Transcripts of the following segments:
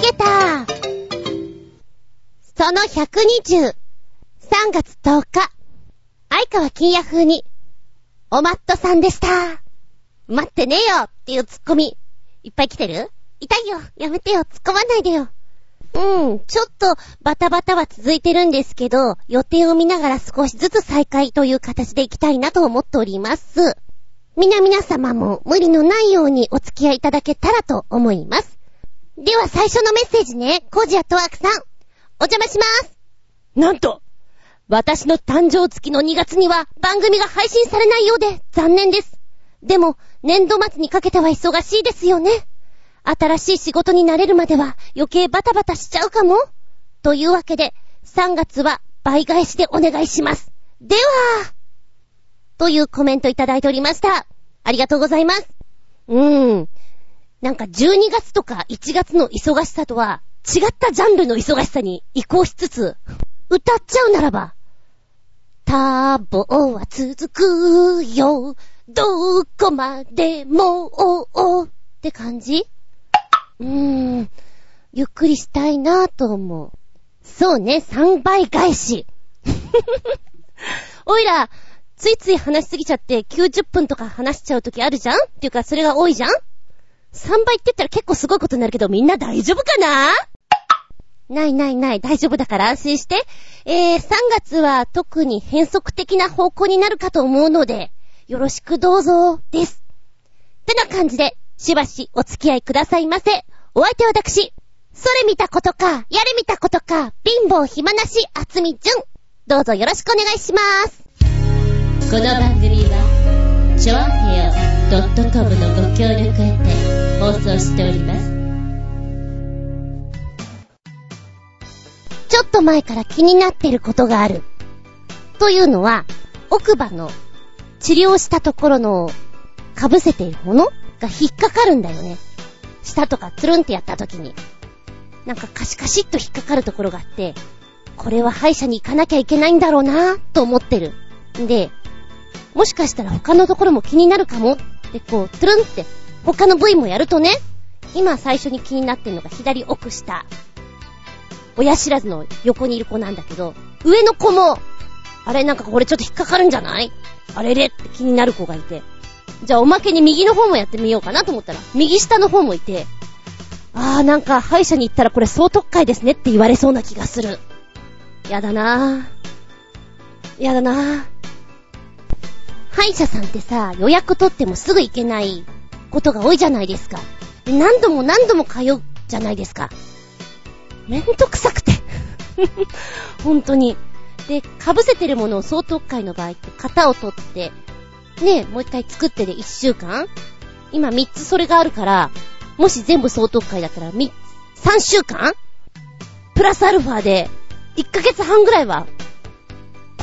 ゲター。その120、3月10日、相川金也風に、おまっとさんでした。待ってねえよっていうツッコミ、いっぱい来てる？痛いよ。やめてよ。突っ込まないでよ。うん、ちょっとバタバタは続いてるんですけど、予定を見ながら少しずつ再開という形でいきたいなと思っております。みな皆様も無理のないようにお付き合いいただけたらと思います。では最初のメッセージね、コージアットワークさん。お邪魔します。なんと、私の誕生月の2月には番組が配信されないようで残念です。でも、年度末にかけては忙しいですよね。新しい仕事になれるまでは余計バタバタしちゃうかもというわけで、3月は倍返しでお願いします。では、というコメントいただいておりました。ありがとうございます。うーん。なんか12月とか1月の忙しさとは違ったジャンルの忙しさに移行しつつ、歌っちゃうならば、多忙は続くよ。どこまでも、おおって感じ？うーん。ゆっくりしたいなぁと思う。そうね、3倍返し。おいら、ついつい話しすぎちゃって90分とか話しちゃうときあるじゃん？っていうか、それが多いじゃん？?3 倍って言ったら結構すごいことになるけど、みんな大丈夫かな？ないないない、大丈夫だから安心して。えー、3月は特に変則的な方向になるかと思うので、よろしくどうぞ、です。ってな感じで、しばしお付き合いくださいませ。お相手は私、それ見たことか、やれ見たことか、貧乏暇なし、あつみじゅん。どうぞよろしくお願いします。この番組は、ちょあへよ .com のご協力へて放送しております。ちょっと前から気になってることがある。というのは、奥歯の治療したところの被せているものが引っかかるんだよね。舌とかつるんってやった時に。なんかカシカシっと引っかかるところがあって、これは歯医者に行かなきゃいけないんだろうなぁと思ってる。んで、もしかしたら他のところも気になるかもってこう、つるんって他の部位もやるとね、今最初に気になってるのが左奥下。親知らずの横にいる子なんだけど、上の子も、あれなんかこれちょっと引っかかるんじゃない？あれれって気になる子がいて。じゃあおまけに右の方もやってみようかなと思ったら、右下の方もいて、あーなんか歯医者に行ったらこれ総特会ですねって言われそうな気がする。やだなぁ。やだなぁ。歯医者さんってさ、予約取ってもすぐ行けないことが多いじゃないですか。何度も何度も通うじゃないですか。めんどくさくて。本当に。で、被せてるものを総特会の場合って型を取って、ねえ、もう一回作ってで1週間今3つそれがあるから、もし全部総特会だったら、み、3週間？プラスアルファで、1ヶ月半ぐらいは、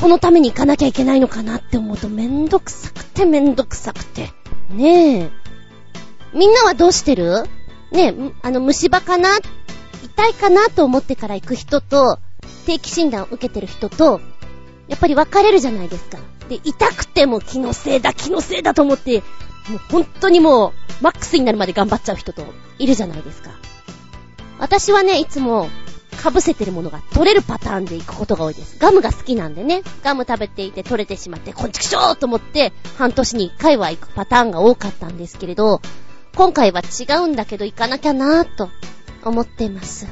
このために行かなきゃいけないのかなって思うとめんどくさくてめんどくさくて。ねえ。みんなはどうしてる？ね、あの、虫歯かな？痛いかなと思ってから行く人と、定期診断を受けてる人と、やっぱり分かれるじゃないですか。で、痛くても気のせいだ、気のせいだと思って、もう本当にもう、マックスになるまで頑張っちゃう人と、いるじゃないですか。私はね、いつも、被せてるものが取れるパターンで行くことが多いです。ガムが好きなんでね、ガム食べていて取れてしまって、こんちくしょーと思って、半年に一回は行くパターンが多かったんですけれど、今回は違うんだけど行かなきゃなーと思っています。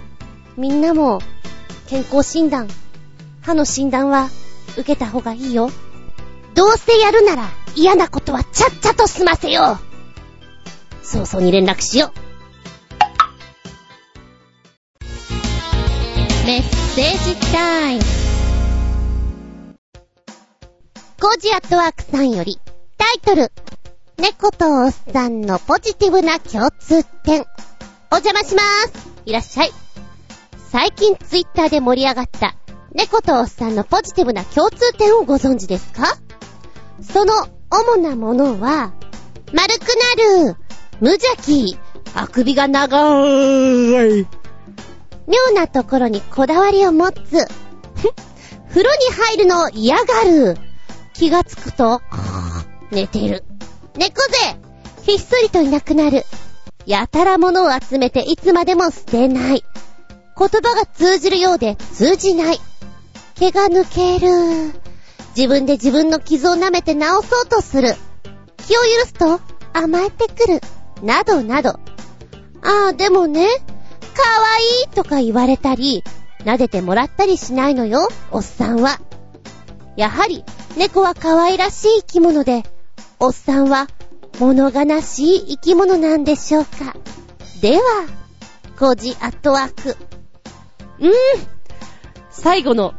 みんなも、健康診断、歯の診断は受けた方がいいよ。どうせやるなら嫌なことはちゃっちゃと済ませよう。早々に連絡しよう。メッセージタイム。コージアットワークさんより、タイトル、猫とおっさんのポジティブな共通点。お邪魔しまーす。いらっしゃい。最近ツイッターで盛り上がった、猫とおっさんのポジティブな共通点をご存知ですか？その主なものは、丸くなる、無邪気、あくびが長い、妙なところにこだわりを持つ、風呂に入るのを嫌がる、気がつくと、寝てる。猫背ひっそりといなくなる。やたら物を集めていつまでも捨てない。言葉が通じるようで通じない。毛が抜ける。自分で自分の傷を舐めて治そうとする。気を許すと甘えてくる。などなど。ああ、でもね、かわいいとか言われたり、撫でてもらったりしないのよ、おっさんは。やはり、猫は可愛らしい生き物で、おっさんは物悲しい生き物なんでしょうか？では、コジアットワーク。うーん。最後の、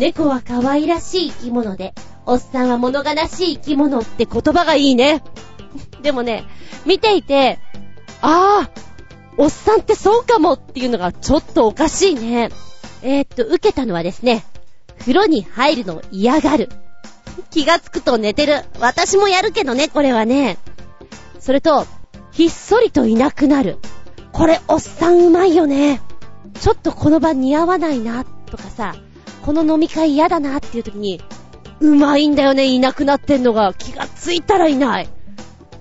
猫は可愛らしい生き物で、おっさんは物悲しい生き物って言葉がいいね。でもね、見ていて、ああ、おっさんってそうかもっていうのがちょっとおかしいね。えー、っと、受けたのはですね、風呂に入るのを嫌がる。気がつくと寝てる。私もやるけどね、これはね。それと、ひっそりといなくなる。これ、おっさんうまいよね。ちょっとこの場似合わないな、とかさ、この飲み会嫌だなっていう時に、うまいんだよね、いなくなってんのが。気がついたらいない。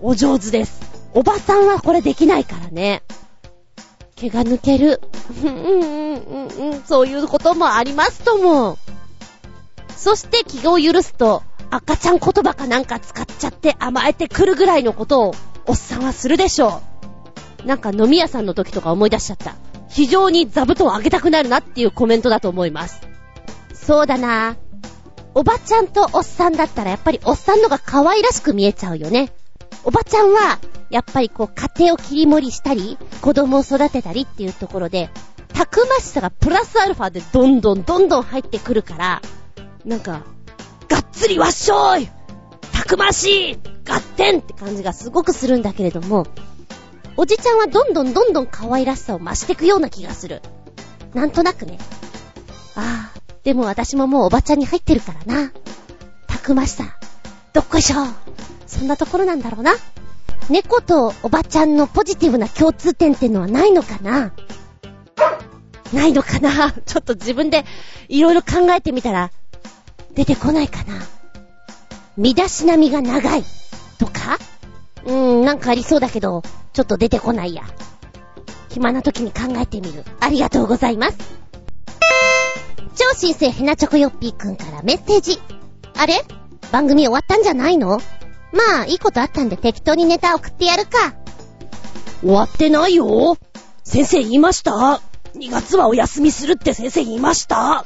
お上手です。おばさんはこれできないからね。毛が抜ける。うんうんうんうん、そういうこともありますとも。そして気を許すと、赤ちゃん言葉かなんか使っちゃって甘えてくるぐらいのことを、おっさんはするでしょう。なんか飲み屋さんの時とか思い出しちゃった。非常に座布団をあげたくなるなっていうコメントだと思います。そうだなおばちゃんとおっさんだったらやっぱりおっさんのが可愛らしく見えちゃうよね。おばちゃんは、やっぱりこう家庭を切り盛りしたり、子供を育てたりっていうところで、たくましさがプラスアルファでどんどんどんどん入ってくるから、なんか、がっつりわっしょいたくましい合点って感じがすごくするんだけれども、おじちゃんはどんどんどんどん可愛らしさを増していくような気がする。なんとなくね。ああ、でも私ももうおばちゃんに入ってるからな。たくましさ。どっこいしょ。そんなところなんだろうな。猫とおばちゃんのポジティブな共通点ってのはないのかなないのかな ちょっと自分でいろいろ考えてみたら、出てこないかな身だしなみが長い。とか？うーん、なんかありそうだけど、ちょっと出てこないや。暇な時に考えてみる。ありがとうございます。超新星ヘナチョコヨッピーくんからメッセージ。あれ？番組終わったんじゃないの？まあ、いいことあったんで適当にネタ送ってやるか。終わってないよ。先生言いました？2月はお休みするって先生言いました。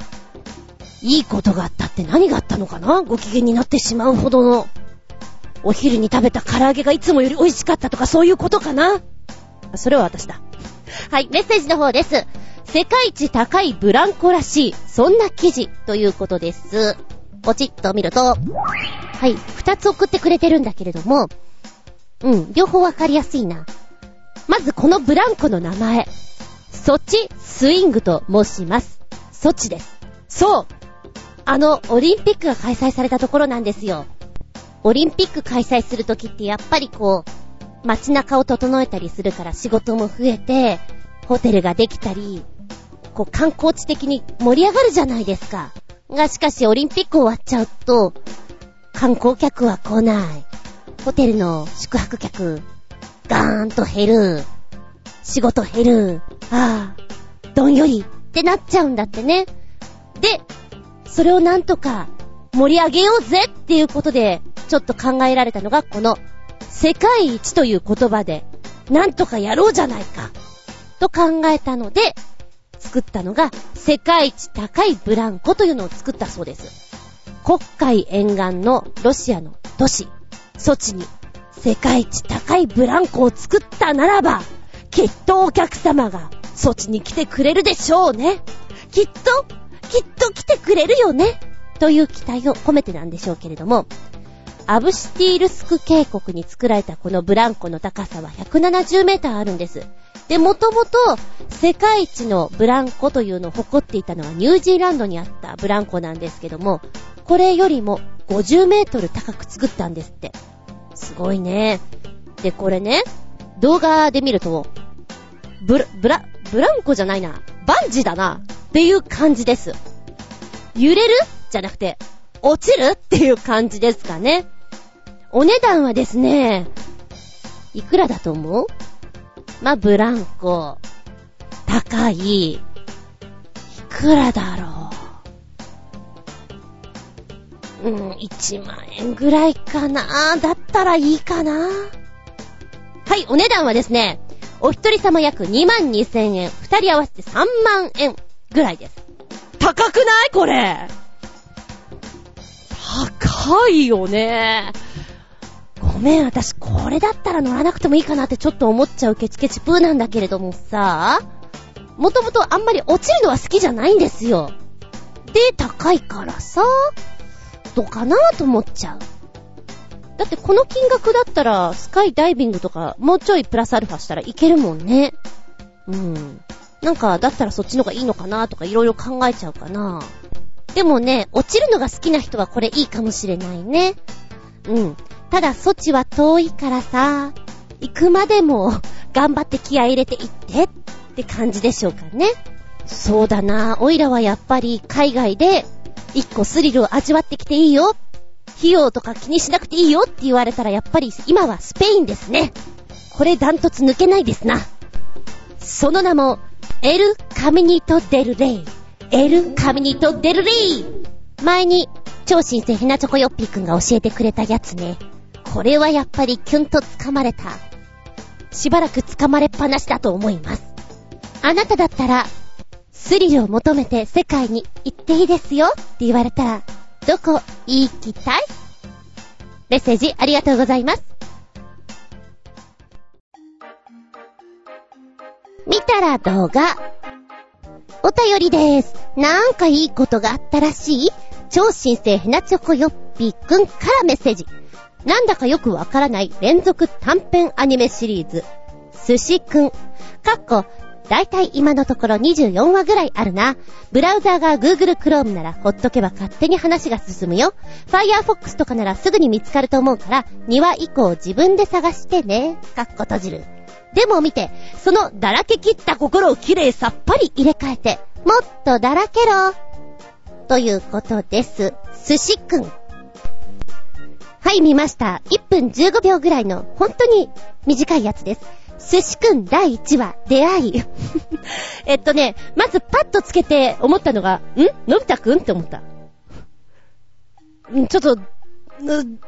いいことがあったって何があったのかな？ご機嫌になってしまうほどの。お昼に食べた唐揚げがいつもより美味しかったとかそういうことかな？それは私だ。はい、メッセージの方です。世界一高いブランコらしい、そんな記事ということです。ポチッと見ると、はい、二つ送ってくれてるんだけれども、うん、両方わかりやすいな。まずこのブランコの名前、ソチスイングと申します。ソチです。そう、あの、オリンピックが開催されたところなんですよ。オリンピック開催するときってやっぱりこう、街中を整えたりするから仕事も増えて、ホテルができたり、こう観光地的に盛り上がるじゃないですか。がしかしオリンピック終わっちゃうと、観光客は来ない。ホテルの宿泊客、ガーンと減る。仕事減る。ああ、どんよりってなっちゃうんだってね。で、それをなんとか盛り上げようぜっていうことで、ちょっと考えられたのがこの世界一という言葉で、なんとかやろうじゃないか、と考えたので、作ったのが世界一高いブランコというのを作ったそうです。黒海沿岸のロシアの都市、ソチに世界一高いブランコを作ったならば、きっとお客様がソチに来てくれるでしょうね。きっとと来てくれるよねという期待を込めてなんでしょうけれども、アブシティールスク渓谷に作られたこのブランコの高さは170メーターあるんです。で、もともと世界一のブランコというのを誇っていたのはニュージーランドにあったブランコなんですけども、これよりも50メートル高く作ったんですって。すごいね。で、これね、動画で見ると、ブラ、ブラ、ブランコじゃないな。バンジーだな。っていう感じです。揺れる？じゃなくて、落ちるっていう感じですかね。お値段はですね、いくらだと思う？まあ、ブランコ、高い、いくらだろう？うん、1万円ぐらいかな。だったらいいかな。はい、お値段はですね、お一人様約2万2千円、二人合わせて3万円ぐらいです。高くない？これ。高いよね。ごめん、私これだったら乗らなくてもいいかなってちょっと思っちゃうケチケチプーなんだけれどもさ、もともとあんまり落ちるのは好きじゃないんですよ。で、高いからさ、どうかなと思っちゃう。だってこの金額だったら、スカイダイビングとか、もうちょいプラスアルファしたらいけるもんね。うん。なんか、だったらそっちの方がいいのかなとかいろいろ考えちゃうかな。でもね、落ちるのが好きな人はこれいいかもしれないね。うん。ただ、措置は遠いからさ、行くまでも頑張って気合入れて行ってって感じでしょうかね。そうだな、オイラはやっぱり海外で一個スリルを味わってきていいよ。費用とか気にしなくていいよって言われたらやっぱり今はスペインですね。これダントツ抜けないですな。その名も、エル・カミニト・デル・レイ。エル・カミニト・デル・レイ。前に、超新星ひなチョコヨッピーくんが教えてくれたやつね。これはやっぱりキュンと掴まれた。しばらく掴まれっぱなしだと思います。あなただったら、スリルを求めて世界に行っていいですよって言われたら、どこ行きたいメッセージありがとうございます。見たら動画。お便りです。なんかいいことがあったらしい超新星ヘナチョコヨッピーくんからメッセージ。なんだかよくわからない連続短編アニメシリーズ、寿司くん。かっこ、だいたい今のところ24話ぐらいあるな。ブラウザーが Google Chrome ならほっとけば勝手に話が進むよ。Firefox とかならすぐに見つかると思うから、2話以降自分で探してね。かっこ閉じる。でも見て、そのだらけ切った心をきれいさっぱり入れ替えて、もっとだらけろ。ということです。寿司くん。はい、見ました。1分15秒ぐらいの、本当に短いやつです。寿司くん第1話、出会い。えっとね、まずパッとつけて思ったのが、ん？のび太くん？って思った。ちょっと、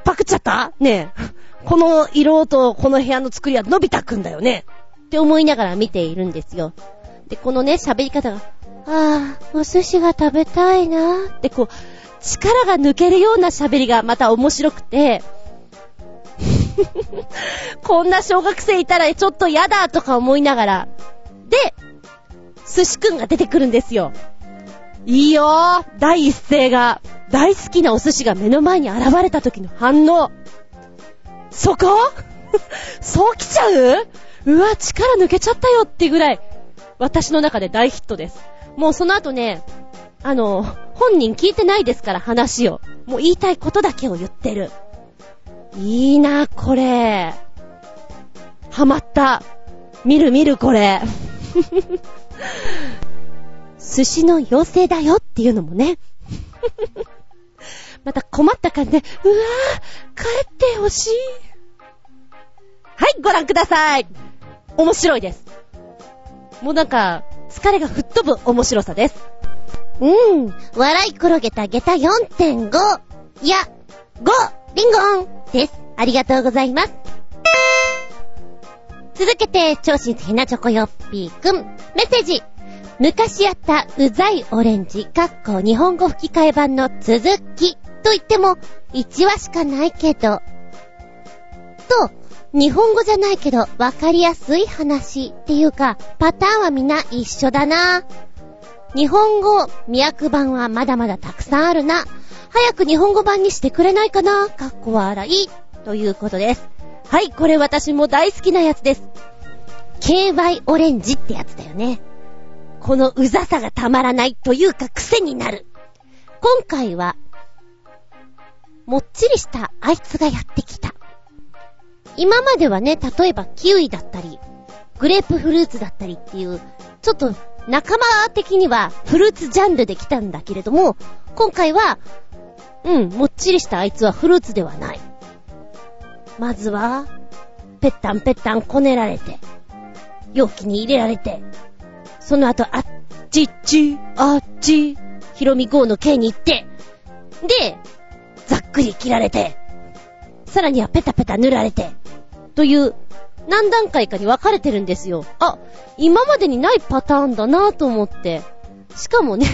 パクっちゃった？ねえ。この色とこの部屋の作りはのび太くんだよね。って思いながら見ているんですよ。で、このね、喋り方が、ああ、お寿司が食べたいなってこう、力が抜けるような喋りがまた面白くて、こんな小学生いたらちょっと嫌だとか思いながら、で、寿司くんが出てくるんですよ。いいよ第一声が、大好きなお寿司が目の前に現れた時の反応。そこ？そう来ちゃう？うわ、力抜けちゃったよってぐらい、私の中で大ヒットです。もうその後ね、あの、本人聞いてないですから話を。もう言いたいことだけを言ってる。いいな、これ。ハマった。見る見る、これ。寿司の妖精だよっていうのもね。また困った感じで、うわぁ、帰ってほしい。はい、ご覧ください。面白いです。もうなんか、疲れが吹っ飛ぶ面白さです。うん。笑い転げた下駄4.5。いや、5! リンゴンです。ありがとうございます。続けて、超新ひなチョコヨッピーくん。メッセージ。昔やったうざいオレンジ、かっこ日本語吹き替え版の続きと言っても1話しかないけど。と、日本語じゃないけどわかりやすい話っていうか、パターンはみんな一緒だな。日本語、脈版はまだまだたくさんあるな。早く日本語版にしてくれないかなかっこ笑い。ということです。はい、これ私も大好きなやつです。KY オレンジってやつだよね。このうざさがたまらないというか癖になる。今回は、もっちりしたあいつがやってきた。今まではね、例えばキウイだったり、グレープフルーツだったりっていう、ちょっと仲間的にはフルーツジャンルで来たんだけれども、今回はうん、もっちりしたあいつはフルーツではない。まずは、ぺったんぺったんこねられて、容器に入れられて、その後、あっちっち、あっち、ひろみ号の K に行って、で、ざっくり切られて、さらにはペタペタ塗られて、という、何段階かに分かれてるんですよ。あ、今までにないパターンだなぁと思って。しかもね、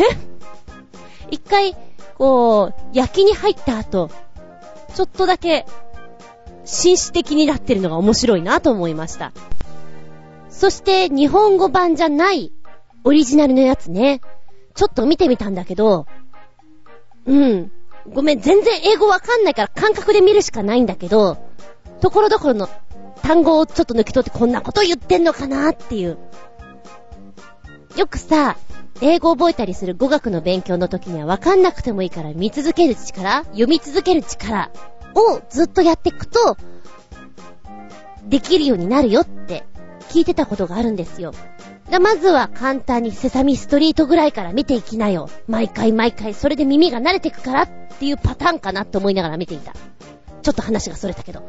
一回、こう、焼きに入った後、ちょっとだけ、紳士的になってるのが面白いなと思いました。そして、日本語版じゃない、オリジナルのやつね。ちょっと見てみたんだけど、うん。ごめん、全然英語わかんないから感覚で見るしかないんだけど、ところどころの単語をちょっと抜き取ってこんなこと言ってんのかなっていう。よくさ、英語覚えたりする語学の勉強の時にはわかんなくてもいいから見続ける力読み続ける力をずっとやっていくと、できるようになるよって聞いてたことがあるんですよ。だまずは簡単にセサミストリートぐらいから見ていきなよ。毎回毎回それで耳が慣れてくからっていうパターンかなって思いながら見ていた。ちょっと話がそれたけど。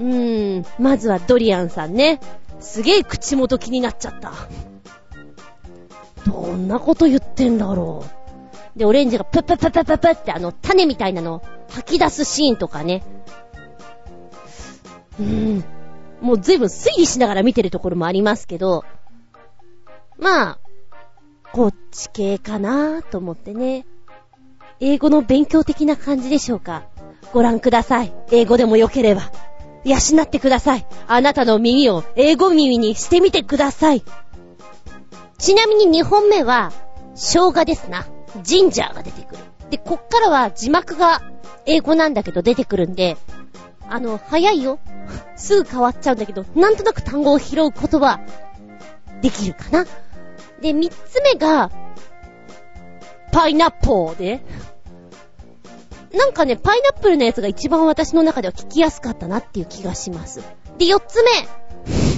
うーん、まずはドリアンさんね。すげえ口元気になっちゃった。どんなこと言ってんだろう。で、オレンジがプップププププってあの種みたいなの吐き出すシーンとかね。うーん。もう随分推理しながら見てるところもありますけど、まあ、こっち系かなと思ってね。英語の勉強的な感じでしょうか。ご覧ください。英語でも良ければ。養ってください。あなたの耳を英語耳にしてみてください。ちなみに2本目は、生姜ですな。ジンジャーが出てくる。で、こっからは字幕が英語なんだけど出てくるんで、あの、早いよ。すぐ変わっちゃうんだけど、なんとなく単語を拾うことは、できるかな。で、三つ目が、パイナッポーで、なんかね、パイナップルのやつが一番私の中では聞きやすかったなっていう気がします。で、四つ目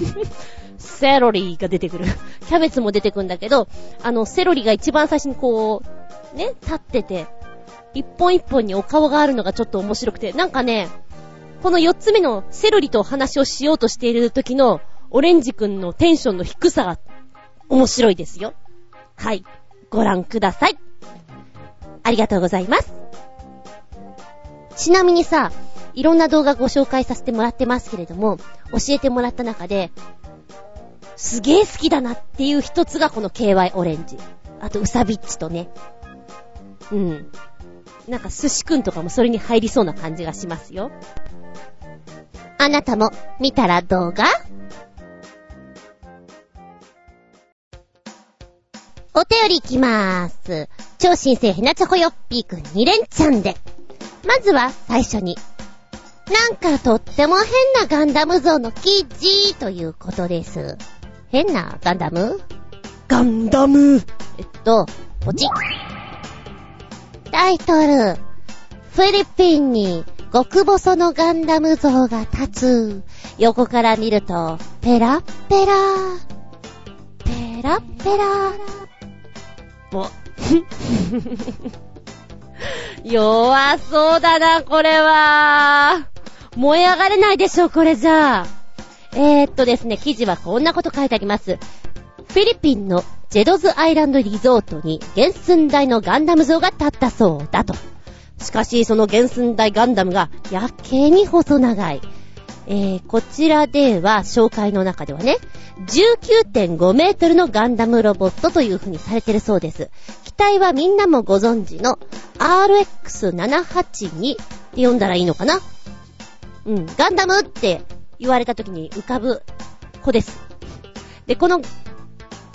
セロリが出てくる。キャベツも出てくるんだけど、あの、セロリが一番最初にこう、ね、立ってて、一本一本にお顔があるのがちょっと面白くて、なんかね、この四つ目のセロリとお話をしようとしている時の、オレンジくんのテンションの低さが、面白いですよ。はい。ご覧ください。ありがとうございます。ちなみにさ、いろんな動画ご紹介させてもらってますけれども、教えてもらった中で、すげえ好きだなっていう一つがこの KY オレンジ。あと、ウサビッチとね。うん。なんか、寿司くんとかもそれに入りそうな感じがしますよ。あなたも見たら動画お便りいきまーす。超新星ヘナチョコヨッピーくん2連チャンで。まずは最初に。なんかとっても変なガンダム像の記事ということです。変なガンダム？ガンダム。えっと、ポチッ。タイトル。フィリピンに極細のガンダム像が立つ。横から見ると、ペラッペラ。ペラッペラ。も 弱そうだな、これは。燃え上がれないでしょ、これじゃあ。えー、っとですね、記事はこんなこと書いてあります。フィリピンのジェドズアイランドリゾートに原寸大のガンダム像が立ったそうだと。しかし、その原寸大ガンダムがやけに細長い。えー、こちらでは、紹介の中ではね、19.5メートルのガンダムロボットという風にされてるそうです。機体はみんなもご存知の RX782 って読んだらいいのかな？うん、ガンダムって言われた時に浮かぶ子です。で、この、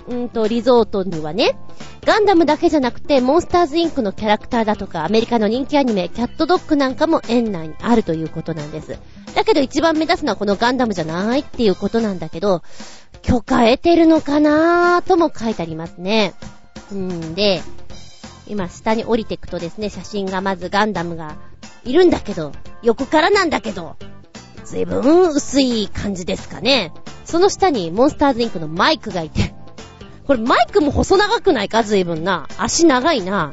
うんと、リゾートにはね、ガンダムだけじゃなくて、モンスターズインクのキャラクターだとか、アメリカの人気アニメ、キャットドッグなんかも園内にあるということなんです。だけど一番目指すのはこのガンダムじゃないっていうことなんだけど、許可得てるのかなーとも書いてありますね。うんで、今下に降りていくとですね、写真がまずガンダムがいるんだけど、横からなんだけど、ずいぶん薄い感じですかね。その下にモンスターズインクのマイクがいて、これマイクも細長くないか？ずいぶんな。足長いな。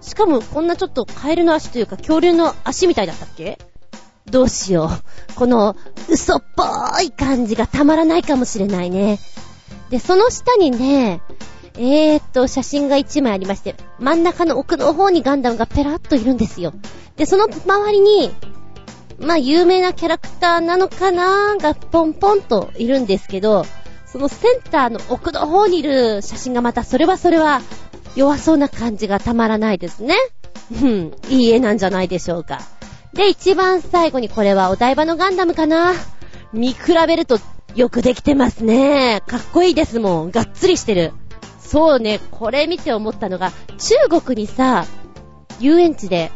しかもこんなちょっとカエルの足というか恐竜の足みたいだったっけ？どうしよう。この嘘っぽい感じがたまらないかもしれないね。で、その下にね、えーっと、写真が1枚ありまして、真ん中の奥の方にガンダムがペラッといるんですよ。で、その周りに、まあ、有名なキャラクターなのかな？ーがポンポンといるんですけど、そのセンターの奥の方にいる写真がまた、それはそれは、弱そうな感じがたまらないですね。うん、いい絵なんじゃないでしょうか。で、一番最後にこれはお台場のガンダムかな見比べるとよくできてますね。かっこいいですもん。がっつりしてる。そうね、これ見て思ったのが、中国にさ、遊園地で、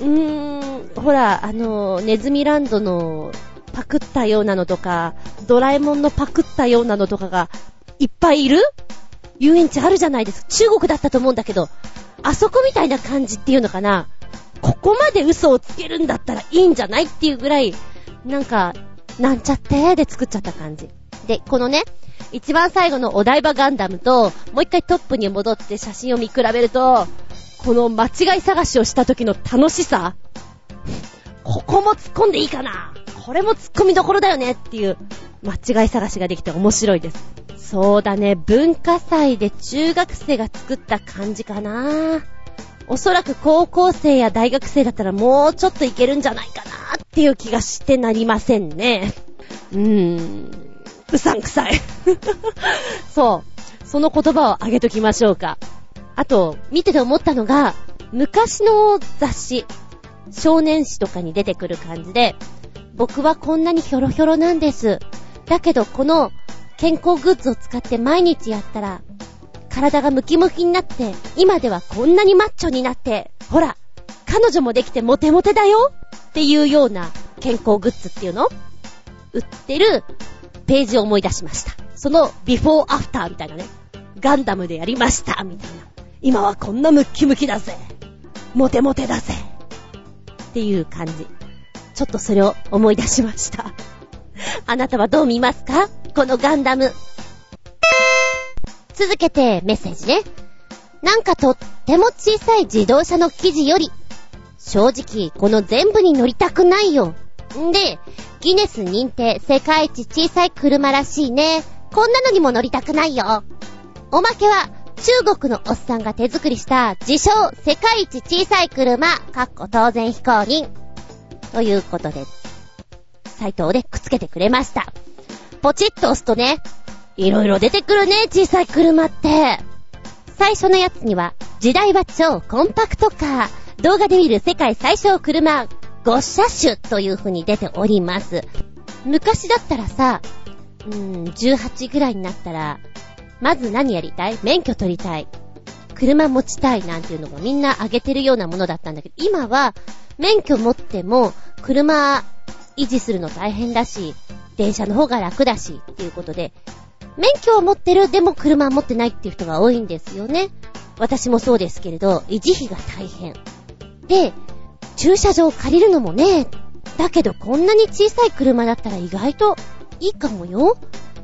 うーん、ほら、あの、ネズミランドのパクったようなのとか、ドラえもんのパクったようなのとかがいっぱいいる？遊園地あるじゃないですか。中国だったと思うんだけど、あそこみたいな感じっていうのかな？ここまで嘘をつけるんだったらいいんじゃないっていうぐらい、なんか、なんちゃって？で作っちゃった感じ。で、このね、一番最後のお台場ガンダムと、もう一回トップに戻って写真を見比べると、この間違い探しをした時の楽しさここも突っ込んでいいかな？これも突っ込みどころだよねっていう間違い探しができて面白いです。そうだね、文化祭で中学生が作った感じかなおそらく高校生や大学生だったらもうちょっといけるんじゃないかなっていう気がしてなりませんね。うーん。うさんくさい。そう。その言葉をあげときましょうか。あと、見てて思ったのが、昔の雑誌、少年誌とかに出てくる感じで、僕はこんなにヒョロヒョロなんです。だけど、この健康グッズを使って毎日やったら、体がムキムキになって、今ではこんなにマッチョになって、ほら、彼女もできてモテモテだよっていうような健康グッズっていうの？売ってるページを思い出しました。そのビフォーアフターみたいなね。ガンダムでやりましたみたいな。今はこんなムッキムキだぜ。モテモテだぜ。っていう感じ。ちょっとそれを思い出しました。あなたはどう見ますか？このガンダム。続けてメッセージね。なんかとっても小さい自動車の記事より、正直この全部に乗りたくないよ。んで、ギネス認定世界一小さい車らしいね。こんなのにも乗りたくないよ。おまけは、中国のおっさんが手作りした自称世界一小さい車、かっこ当然非公認。ということで、サイトでくっつけてくれました。ポチッと押すとね、いろいろ出てくるね、小さい車って。最初のやつには、時代は超コンパクトカー、動画で見る世界最小車、5車種という風に出ております。昔だったらさ、うーん、18ぐらいになったら、まず何やりたい？免許取りたい。車持ちたいなんていうのがみんな上げてるようなものだったんだけど、今は、免許持っても、車維持するの大変だし、電車の方が楽だし、っていうことで、免許は持ってる、でも車持ってないっていう人が多いんですよね。私もそうですけれど、維持費が大変。で、駐車場借りるのもね、だけどこんなに小さい車だったら意外といいかもよ。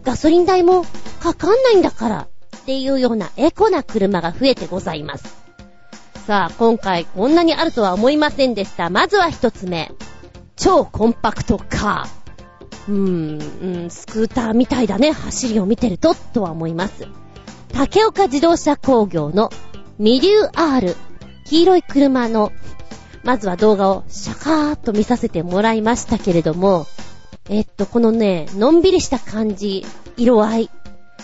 ガソリン代もかかんないんだから。っていうようなエコな車が増えてございます。さあ、今回こんなにあるとは思いませんでした。まずは一つ目。超コンパクトカー。うーん、うん、スクーターみたいだね。走りを見てると、とは思います。竹岡自動車工業のミリュー R。黄色い車の、まずは動画をシャカーっと見させてもらいましたけれども、えっと、このね、のんびりした感じ、色合い。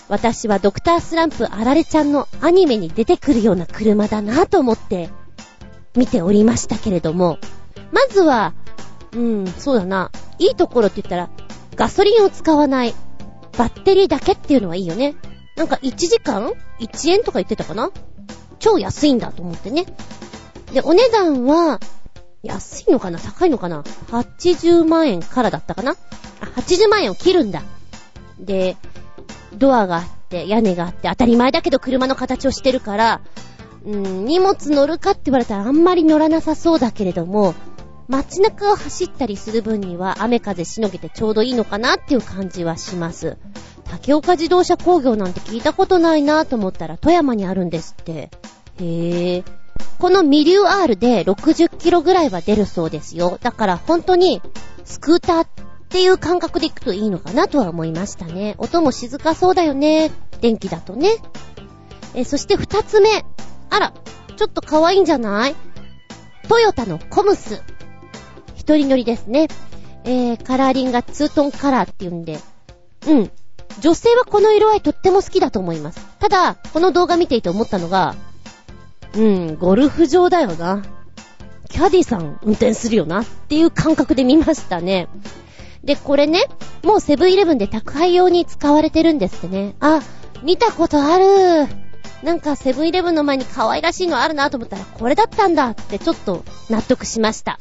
私はドクタースランプあられちゃんのアニメに出てくるような車だなと思って見ておりましたけれども、まずは、うん、そうだな。いいところって言ったら、ガソリンを使わない。バッテリーだけっていうのはいいよね。なんか1時間 ?1 円とか言ってたかな？超安いんだと思ってね。で、お値段は、安いのかな？高いのかな ?80 万円からだったかな？あ、80万円を切るんだ。で、ドアがあって、屋根があって、当たり前だけど車の形をしてるから、うん、荷物乗るかって言われたらあんまり乗らなさそうだけれども、街中を走ったりする分には雨風しのげてちょうどいいのかなっていう感じはします。竹岡自動車工業なんて聞いたことないなぁと思ったら富山にあるんですって。へえ。このミリュー R で60キロぐらいは出るそうですよ。だから本当にスクーターっていう感覚で行くといいのかなとは思いましたね。音も静かそうだよね。電気だとね。えそして二つ目。あら、ちょっと可愛いんじゃない？トヨタのコムス。一人乗りですね。えー、カラーリンがツートンカラーっていうんで。うん。女性はこの色合いとっても好きだと思います。ただ、この動画見ていて思ったのが、うん、ゴルフ場だよな。キャディさん運転するよなっていう感覚で見ましたね。で、これね、もうセブンイレブンで宅配用に使われてるんですってね。あ、見たことある。なんかセブンイレブンの前に可愛らしいのあるなと思ったらこれだったんだってちょっと納得しました。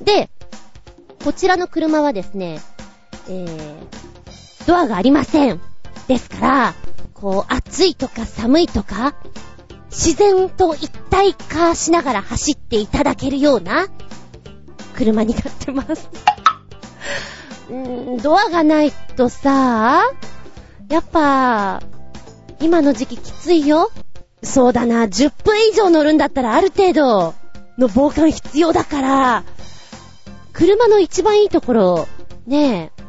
で、こちらの車はですね、えー、ドアがありません。ですから、こう、暑いとか寒いとか、自然と一体化しながら走っていただけるような車になってます。うん、ドアがないとさ、やっぱ、今の時期きついよ。そうだな、10分以上乗るんだったらある程度の防寒必要だから、車の一番いいところ、ねえ、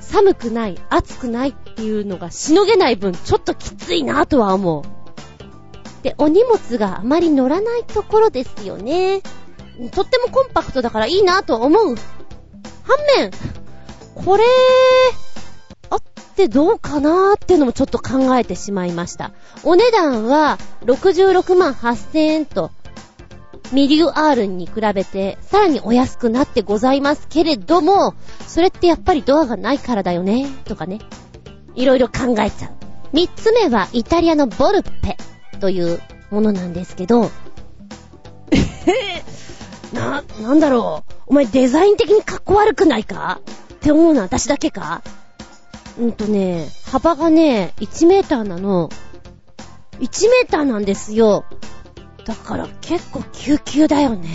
寒くない、暑くないっていうのがしのげない分、ちょっときついなとは思う。で、お荷物があまり乗らないところですよね。とってもコンパクトだからいいなと思う。反面、これ、あってどうかなーっていうのもちょっと考えてしまいました。お値段は66万8000円と、ミリュー R に比べてさらにお安くなってございますけれども、それってやっぱりドアがないからだよね、とかね。いろいろ考えちゃう。三つ目はイタリアのボルペというものなんですけど、な、なんだろう。お前デザイン的にかっこ悪くないか？って思うのは私だけか？うんとね、幅がね、1メーターなの。1メーターなんですよ。だから結構救急だよね。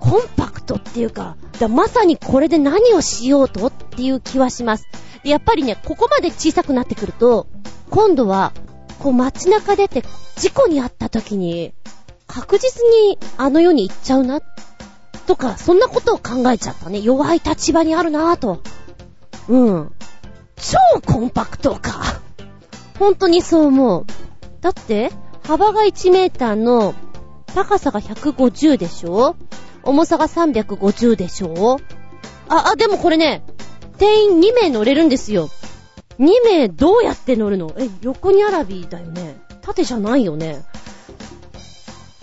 コンパクトっていうか、だまさにこれで何をしようとっていう気はします。やっぱりね、ここまで小さくなってくると、今度は、こう街中出て事故に遭った時に、確実にあの世に行っちゃうな、とか、そんなことを考えちゃったね。弱い立場にあるなぁと。うん。超コンパクトか。本当にそう思う。だって、幅が1メーターの、高さが150でしょ？重さが350でしょ？あ、あ、でもこれね、定員2名乗れるんですよ。2名どうやって乗るの？え、横にアラビーだよね。縦じゃないよね。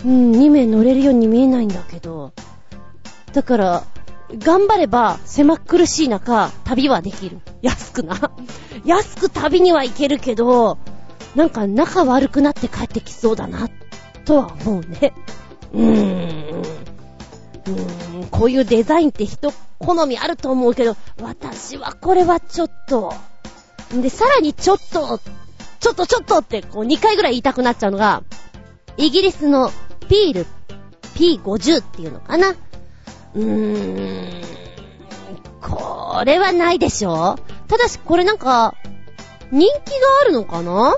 うん、2名乗れるように見えないんだけど。だから、頑張れば狭苦しい中、旅はできる。安くな。安く旅には行けるけど、なんか仲悪くなって帰ってきそうだな、とは思うね。うーん。うーん、こういうデザインって人好みあると思うけど、私はこれはちょっと。で、さらにちょっと、ちょっとちょっとって、こう2回ぐらい言いたくなっちゃうのが、イギリスのピール P50 っていうのかな。うーん、これはないでしょ？ただしこれなんか、人気があるのかな？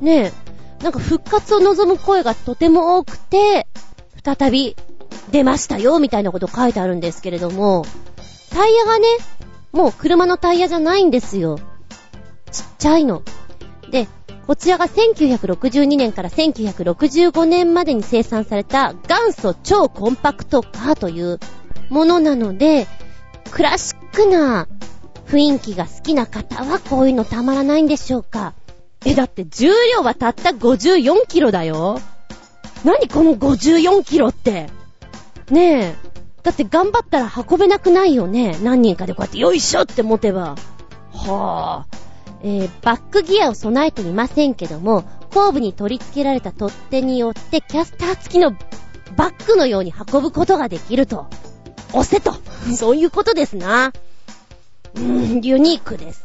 ねえ、なんか復活を望む声がとても多くて、再び出ましたよ、みたいなこと書いてあるんですけれども、タイヤがね、もう車のタイヤじゃないんですよ。ちっちゃいの。こちらが1962年から1965年までに生産された元祖超コンパクトカーというものなので、クラシックな雰囲気が好きな方はこういうのたまらないんでしょうか。え、だって重量はたった54キロだよ。何この54キロって。ねえ。だって頑張ったら運べなくないよね。何人かでこうやってよいしょって持てば。はぁ。えーバックギアを備えていませんけども、後部に取り付けられた取っ手によってキャスター付きのバッグのように運ぶことができると。押せと。そういうことですな。うーん、ユニークです。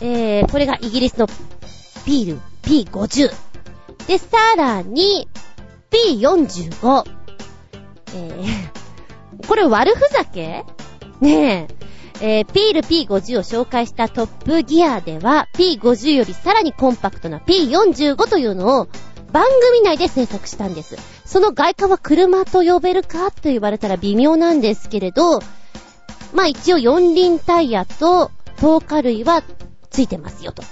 えー、これがイギリスのビール P50。で、さらに P45。えー、これ悪ふざけ？ねえ。えー、ピール P50 を紹介したトップギアでは、P50 よりさらにコンパクトな P45 というのを番組内で制作したんです。その外観は車と呼べるかと言われたら微妙なんですけれど、まあ一応四輪タイヤと透過類はついてますよと。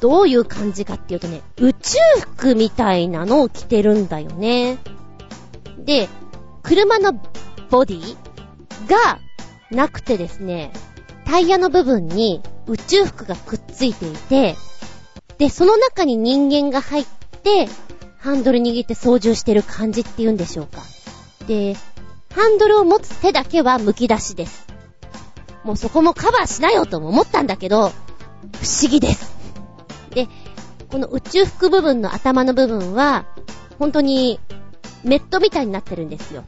どういう感じかっていうとね、宇宙服みたいなのを着てるんだよね。で、車のボディがなくてですね、タイヤの部分に宇宙服がくっついていて、で、その中に人間が入って、ハンドル握って操縦してる感じっていうんでしょうか。で、ハンドルを持つ手だけは剥き出しです。もうそこもカバーしなよとも思ったんだけど、不思議です。で、この宇宙服部分の頭の部分は、本当に、メットみたいになってるんですよ。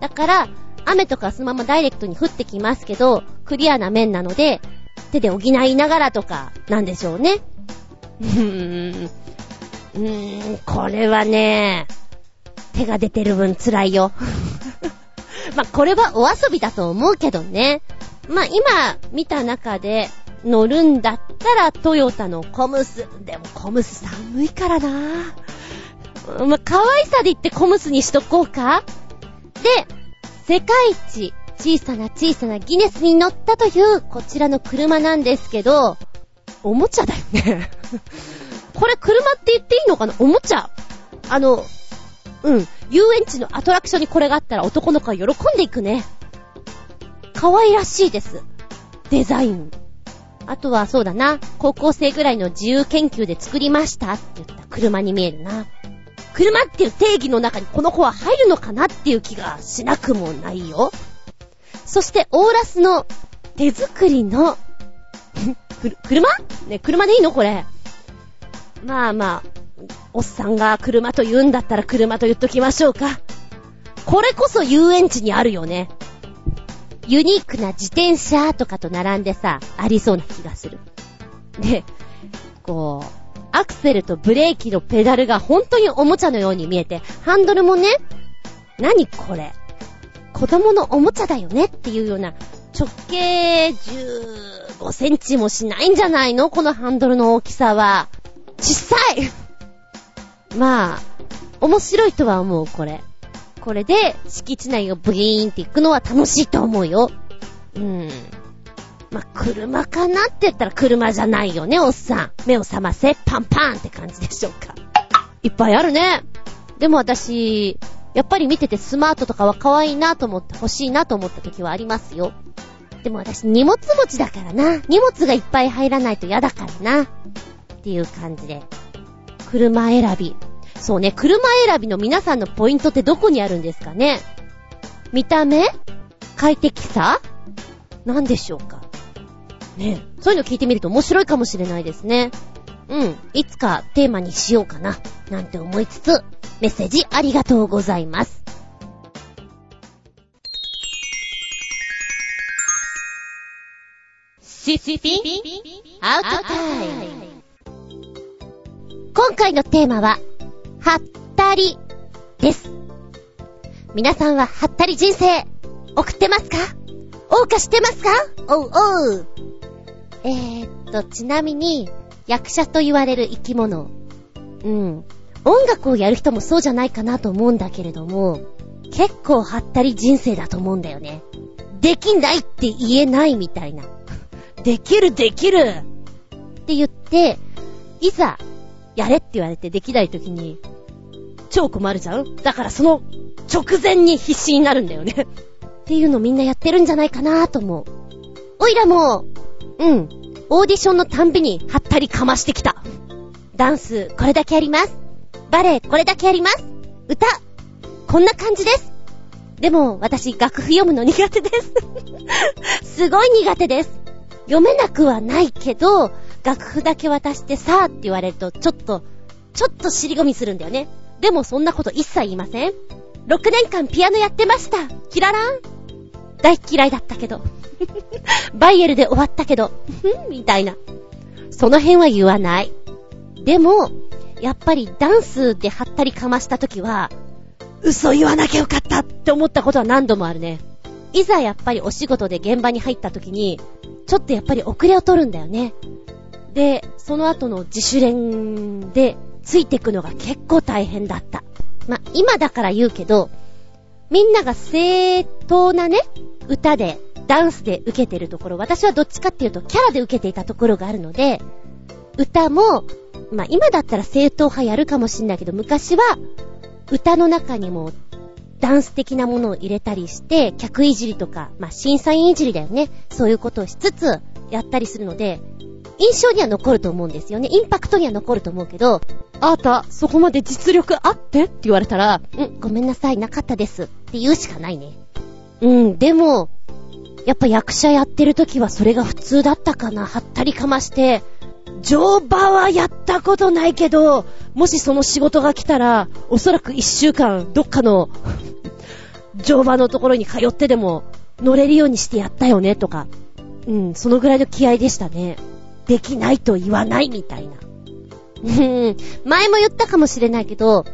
だから、雨とかそのままダイレクトに降ってきますけど、クリアな面なので、手で補いながらとか、なんでしょうね。うーん。うーん、これはね、手が出てる分辛いよ。まあ、これはお遊びだと思うけどね。まあ、今見た中で乗るんだったらトヨタのコムス。でもコムス寒いからなまあ、可愛さで言ってコムスにしとこうかで、世界一小さな小さなギネスに乗ったというこちらの車なんですけど、おもちゃだよね これ車って言っていいのかな？おもちゃ。あの、うん。遊園地のアトラクションにこれがあったら男の子は喜んでいくね。可愛らしいです。デザイン。あとはそうだな。高校生ぐらいの自由研究で作りましたって言った車に見えるな。車っていう定義の中にこの子は入るのかなっていう気がしなくもないよ。そして、オーラスの手作りの く車？ね、車でいいのこれ。まあまあ、おっさんが車と言うんだったら車と言っときましょうか。これこそ遊園地にあるよね。ユニークな自転車とかと並んでさ、ありそうな気がする。で、こう、アクセルとブレーキのペダルが本当におもちゃのように見えて、ハンドルもね、何これ？子供のおもちゃだよねっていうような直径15センチもしないんじゃないの？このハンドルの大きさは。小さいまあ、面白いとは思う、これ。これで、敷地内をブギーンって行くのは楽しいと思うよ。うん。まあ、車かなって言ったら車じゃないよね、おっさん。目を覚ませ、パンパンって感じでしょうか。いっぱいあるね。でも私、やっぱり見ててスマートとかは可愛いなと思って欲しいなと思った時はありますよ。でも私荷物持ちだからな。荷物がいっぱい入らないと嫌だからな。っていう感じで。車選び。そうね、車選びの皆さんのポイントってどこにあるんですかね見た目？快適さ？なんでしょうか？ねそういうの聞いてみると面白いかもしれないですね。うん。いつかテーマにしようかな。なんて思いつつ、メッセージありがとうございます。シシピンアウトタイム。今回のテーマは、はったりです。皆さんははったり人生、送ってますか？謳歌してますか？おうおう。えー、っと、ちなみに、役者と言われる生き物。うん。音楽をやる人もそうじゃないかなと思うんだけれども、結構はったり人生だと思うんだよね。できないって言えないみたいな。できるできるって言って、いざ、やれって言われてできない時に、超困るじゃん？だからその直前に必死になるんだよねっていうのみんなやってるんじゃないかなと思う。おいらも、うん、オーディションのたんびにはったりかましてきた。ダンス、これだけやります。バレエ、これだけやります。歌、こんな感じです。でも、私、楽譜読むの苦手です。すごい苦手です。読めなくはないけど、楽譜だけ渡してさーって言われると、ちょっと、ちょっと尻込みするんだよね。でもそんなこと一切言いません ?6 年間ピアノやってました。キララン大嫌いだったけど。バイエルで終わったけど、みたいな。その辺は言わない。でも、やっぱりダンスで張ったりかました時は、嘘言わなきゃよかったって思ったことは何度もあるね。いざやっぱりお仕事で現場に入った時に、ちょっとやっぱり遅れを取るんだよね。で、その後の自主練でついてくのが結構大変だった。ま今だから言うけど、みんなが正当なね、歌でダンスで受けてるところ、私はどっちかっていうとキャラで受けていたところがあるので、歌も、まあ今だったら正統派やるかもしんないけど、昔は歌の中にもダンス的なものを入れたりして、客いじりとか、まあ審査員いじりだよね。そういうことをしつつやったりするので、印象には残ると思うんですよね。インパクトには残ると思うけど、あーた、そこまで実力あって？って言われたら、うん、ごめんなさい、なかったですって言うしかないね。うん、でも、やっぱ役者やってる時はそれが普通だったかな。はったりかまして、乗馬はやったことないけど、もしその仕事が来たら、おそらく一週間、どっかの 乗馬のところに通ってでも、乗れるようにしてやったよね、とか。うん、そのぐらいの気合でしたね。できないと言わないみたいな。うん、前も言ったかもしれないけど、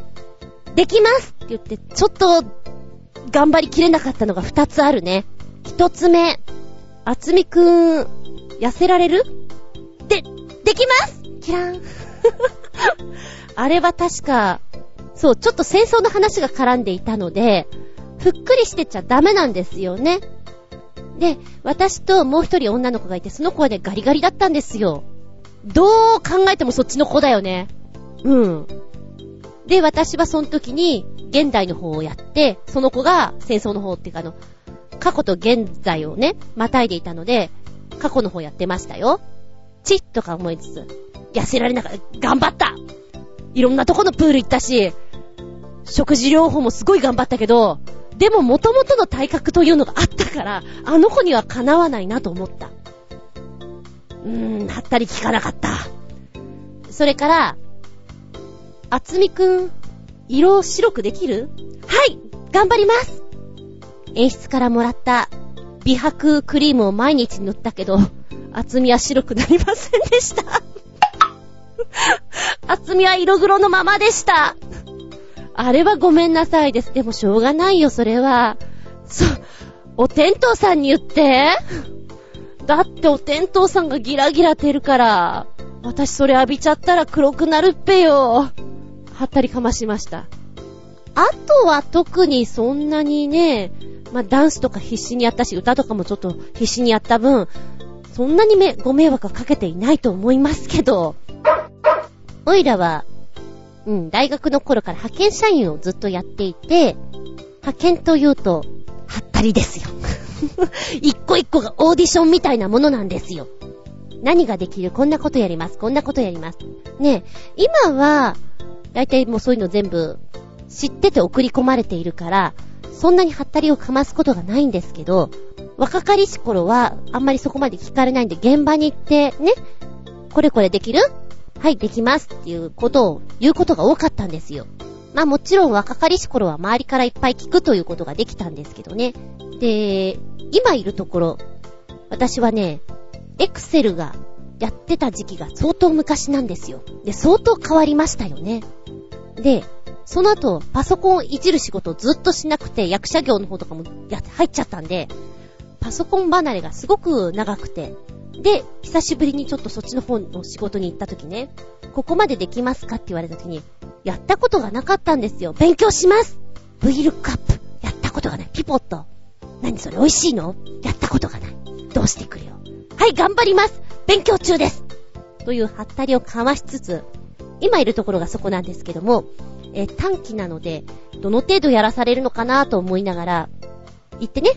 できますって言って、ちょっと、頑張りきれなかったのが二つあるね。一つ目、あつみくん、痩せられる？で、できますキラン。あれは確か、そう、ちょっと戦争の話が絡んでいたので、ふっくりしてちゃダメなんですよね。で、私ともう一人女の子がいて、その子はね、ガリガリだったんですよ。どう考えてもそっちの子だよね。うん。で、私はその時に、現代の方をやって、その子が戦争の方っていうかあの、過去と現在をね、またいでいたので、過去の方やってましたよ。チッとか思いつつ、痩せられなかった。頑張ったいろんなとこのプール行ったし、食事療法もすごい頑張ったけど、でも元々の体格というのがあったから、あの子にはかなわないなと思った。うーん、はったり効かなかった。それから、あつみくん、色を白くできる？はい頑張ります演出からもらった美白クリームを毎日塗ったけど、厚みは白くなりませんでした。厚みは色黒のままでした。あれはごめんなさいです。でもしょうがないよ、それは。そ、お天道さんに言って。だってお天道さんがギラギラ照るから。私それ浴びちゃったら黒くなるっぺよ。はったりかましました。あとは特にそんなにね、まあ、ダンスとか必死にやったし、歌とかもちょっと必死にやった分、そんなにめ、ご迷惑はかけていないと思いますけど、おいらはうん、大学の頃から派遣社員をずっとやっていて、派遣というと、はったりですよ。一個一個がオーディションみたいなものなんですよ。何ができる？こんなことやります。こんなことやります。ね今は、だいたいもうそういうの全部知ってて送り込まれているから、そんなにハッタリをかますことがないんですけど、若かりし頃はあんまりそこまで聞かれないんで現場に行って、ね、これこれできる？はい、できますっていうことを言うことが多かったんですよ。まあもちろん若かりし頃は周りからいっぱい聞くということができたんですけどね。で、今いるところ、私はね、エクセルがやってた時期が相当昔なんですよ。で、相当変わりましたよね。で、その後、パソコンをいじる仕事をずっとしなくて、役者業の方とかもやって入っちゃったんで、パソコン離れがすごく長くて、で、久しぶりにちょっとそっちの方の仕事に行った時ね、ここまでできますかって言われた時に、やったことがなかったんですよ。勉強します !V ルックアップやったことがない。ピポット何それ？美味しいの？やったことがない。どうしてくれよ。はい、頑張ります勉強中ですというハったりをかわしつつ、今いるところがそこなんですけども、え、短期なので、どの程度やらされるのかなと思いながら、行ってね、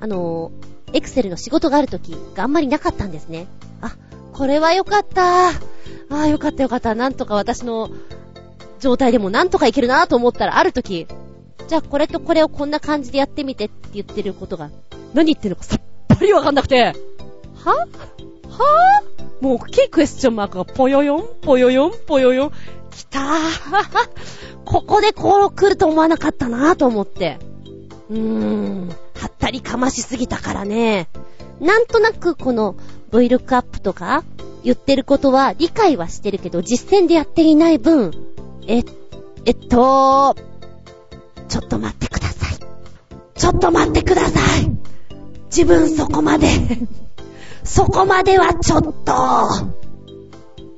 あのー、エクセルの仕事があるとき、あんまりなかったんですね。あ、これはよかった。ああ、よかったよかった。なんとか私の状態でもなんとかいけるなと思ったら、あるとき、じゃあこれとこれをこんな感じでやってみてって言ってることが、何言ってるのかさっぱりわかんなくて、は？は？ぁもう大きいクエスチョンマークがぽよよん、ぽよよん、ぽよよん。来たー。ここでこう来ると思わなかったなと思って。うーん。はったりかましすぎたからね。なんとなくこの V ルックアップとか言ってることは理解はしてるけど実践でやっていない分、え、えっと、ちょっと待ってください。ちょっと待ってください。自分そこまで そこまではちょっとっ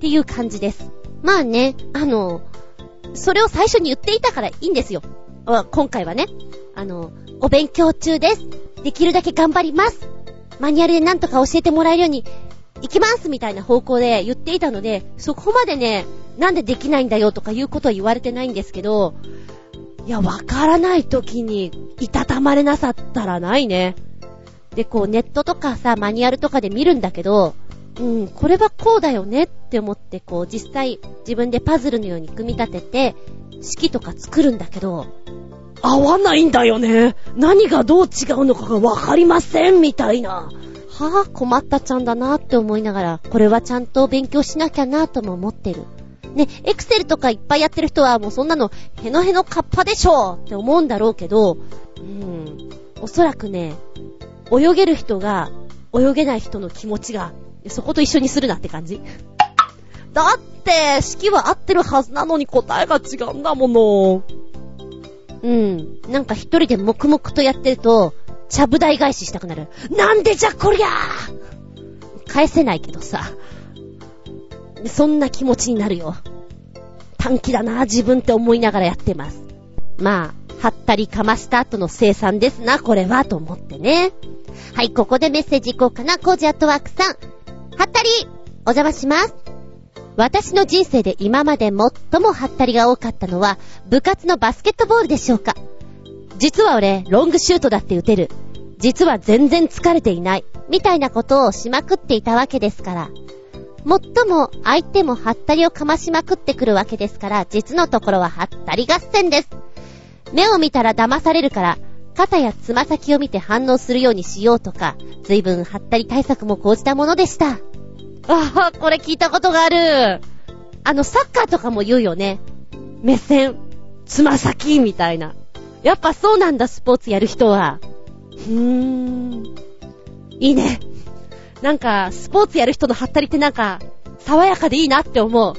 ていう感じです。まあね、あの、それを最初に言っていたからいいんですよ。今回はね。あの、お勉強中です。できるだけ頑張ります。マニュアルでなんとか教えてもらえるように、行きますみたいな方向で言っていたので、そこまでね、なんでできないんだよとかいうことは言われてないんですけど、いや、わからない時に、いたたまれなさったらないね。で、こう、ネットとかさ、マニュアルとかで見るんだけど、うん、これはこうだよねって思って、こう、実際、自分でパズルのように組み立てて、式とか作るんだけど、合わないんだよね。何がどう違うのかがわかりません、みたいな。はぁ、あ、困ったちゃんだなって思いながら、これはちゃんと勉強しなきゃなとも思ってる。ね、エクセルとかいっぱいやってる人はもうそんなのヘノヘノカッパでしょって思うんだろうけど、うん、おそらくね、泳げる人が泳げない人の気持ちが、そこと一緒にするなって感じ。だって、式は合ってるはずなのに答えが違うんだもの。うん。なんか一人で黙々とやってると、ちゃぶ台返ししたくなる。なんでじゃこりゃ返せないけどさ。そんな気持ちになるよ。短期だな、自分って思いながらやってます。まあ、はったりかました後の生産ですな、これは、と思ってね。はい、ここでメッセージいこうかな、コージアットワークさん。はったりお邪魔します。私の人生で今まで最もはったりが多かったのは、部活のバスケットボールでしょうか。実は俺、ロングシュートだって打てる。実は全然疲れていない。みたいなことをしまくっていたわけですから。もっとも相手もハッタリをかましまくってくるわけですから、実のところはハッタリ合戦です。目を見たら騙されるから、肩やつま先を見て反応するようにしようとか、随分ハッタリ対策も講じたものでした。ああ、これ聞いたことがある。あの、サッカーとかも言うよね。目線、つま先、みたいな。やっぱそうなんだ、スポーツやる人は。うーん。いいね。なんか、スポーツやる人のハッタリってなんか、爽やかでいいなって思う。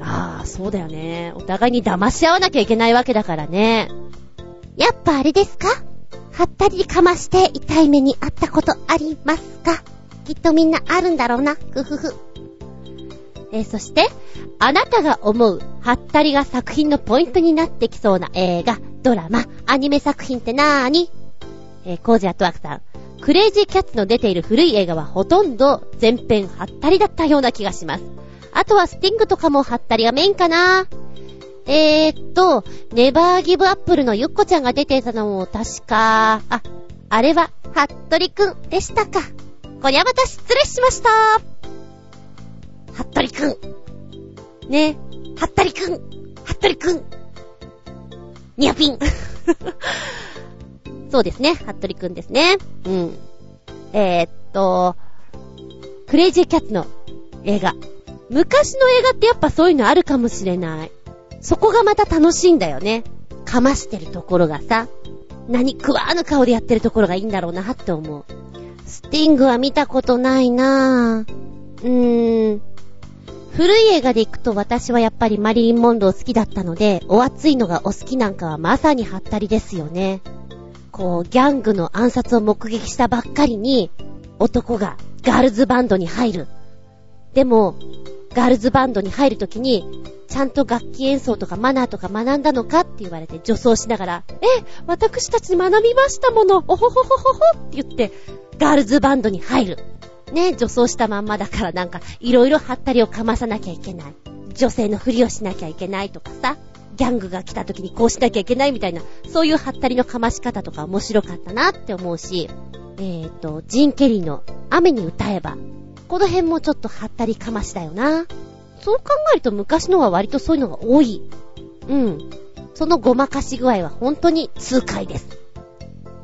ああ、そうだよね。お互いに騙し合わなきゃいけないわけだからね。やっぱあれですか？ハッタリかまして痛い目にあったことありますか？きっとみんなあるんだろうな。ふふふ。えー、そして、あなたが思う、ハッタリが作品のポイントになってきそうな映画、ドラマ、アニメ作品ってなーに？えー、コージアットワークさん。クレイジーキャッツの出ている古い映画はほとんど全編ハッタリだったような気がします。あとはスティングとかもハッタリがメインかな。えー、っと、ネバーギブアップルのゆっこちゃんが出ていたのも確か、あ、あれは、ハットリくんでしたか。こりゃまた失礼しました。ハットリくん。ね、ハッタリくん。ハットリくん。ニアピン。そうですね。ハットリくんですね。うん。えー、っと、クレイジーキャッツの映画。昔の映画ってやっぱそういうのあるかもしれない。そこがまた楽しいんだよね。かましてるところがさ、何食わぬ顔でやってるところがいいんだろうなって思う。スティングは見たことないなぁ。うーん。古い映画で行くと私はやっぱりマリリン・モンロー好きだったので、お熱いのがお好きなんかはまさにハッタリですよね。こう、ギャングの暗殺を目撃したばっかりに、男がガールズバンドに入る。でも、ガールズバンドに入るときに、ちゃんと楽器演奏とかマナーとか学んだのかって言われて女装しながら、え、私たち学びましたもの、おほほほほほって言って、ガールズバンドに入る。ね、女装したまんまだからなんか、いろいろハったりをかまさなきゃいけない。女性のふりをしなきゃいけないとかさ。ギャングが来た時にこうしなきゃいけないみたいな、そういうハったりのかまし方とか面白かったなって思うし、えーと、ジン・ケリーの雨に歌えば、この辺もちょっとハったりかましだよな。そう考えると昔のは割とそういうのが多い。うん。そのごまかし具合は本当に痛快です。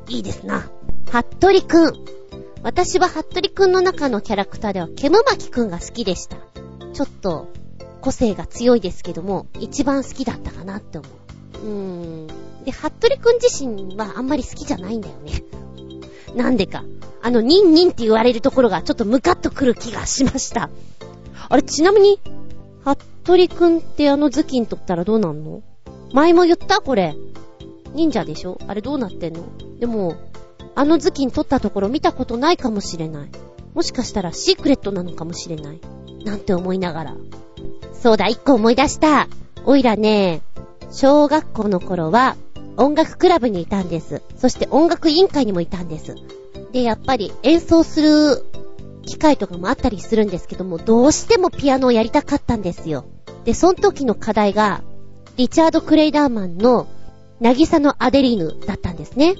いいですな。ハットリくん。私はハットリくんの中のキャラクターではケムマキくんが好きでした。ちょっと、個性が強いですけども、一番好きだったかなって思う。うーん。で、ハットリくん自身はあんまり好きじゃないんだよね。なんでか。あの、ニンニンって言われるところがちょっとムカッとくる気がしました。あれ、ちなみに、ハットリくんってあの頭巾取ったらどうなんの？前も言ったこれ。忍者でしょ？あれどうなってんの？でも、あの頭巾取ったところ見たことないかもしれない。もしかしたらシークレットなのかもしれない。なんて思いながら。そうだ、一個思い出した。おいらね、小学校の頃は音楽クラブにいたんです。そして音楽委員会にもいたんです。で、やっぱり演奏する機会とかもあったりするんですけども、どうしてもピアノをやりたかったんですよ。で、その時の課題が、リチャード・クレイダーマンの、渚のアデリーヌだったんですね。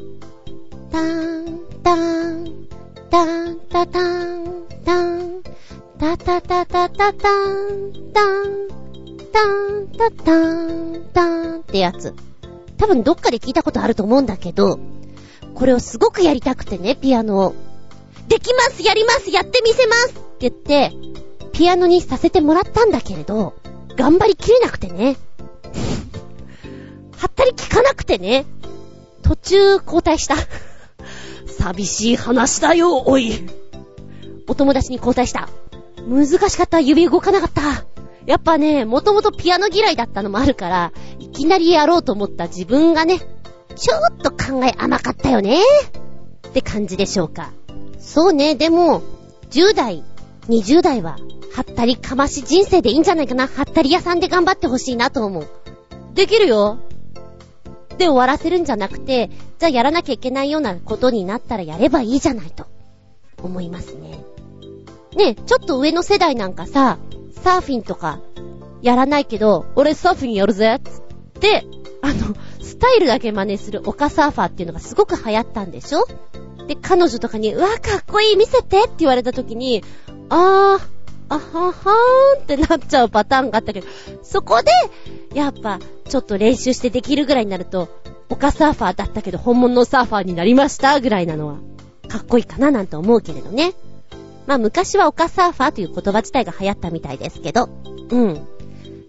タン、タン、タン、タタン、タン、タタタタタタン、タン、タン、タタン、タンってやつ。多分どっかで聞いたことあると思うんだけど、これをすごくやりたくてね、ピアノを。できますやりますやってみせますって言って、ピアノにさせてもらったんだけれど、頑張りきれなくてね。はったり聞かなくてね。途中交代した。寂しい話だよ、おい。お友達に交代した。難しかった。指動かなかった。やっぱね、もともとピアノ嫌いだったのもあるから、いきなりやろうと思った自分がね、ちょっと考え甘かったよね。って感じでしょうか。そうね、でも、10代、20代は、はったりかまし人生でいいんじゃないかな。はったり屋さんで頑張ってほしいなと思う。できるよ。で終わらせるんじゃなくて、じゃあやらなきゃいけないようなことになったらやればいいじゃないと、思いますね。ねちょっと上の世代なんかさ、サーフィンとか、やらないけど、俺サーフィンやるぜ。つって、あの、スタイルだけ真似する丘サーファーっていうのがすごく流行ったんでしょ。で、彼女とかに、うわ、かっこいい、見せてって言われた時に、あー、あははーんってなっちゃうパターンがあったけど、そこで、やっぱ、ちょっと練習してできるぐらいになると、丘サーファーだったけど本物のサーファーになりましたぐらいなのは、かっこいいかななんて思うけれどね。まあ昔は丘サーファーという言葉自体が流行ったみたいですけど、うん。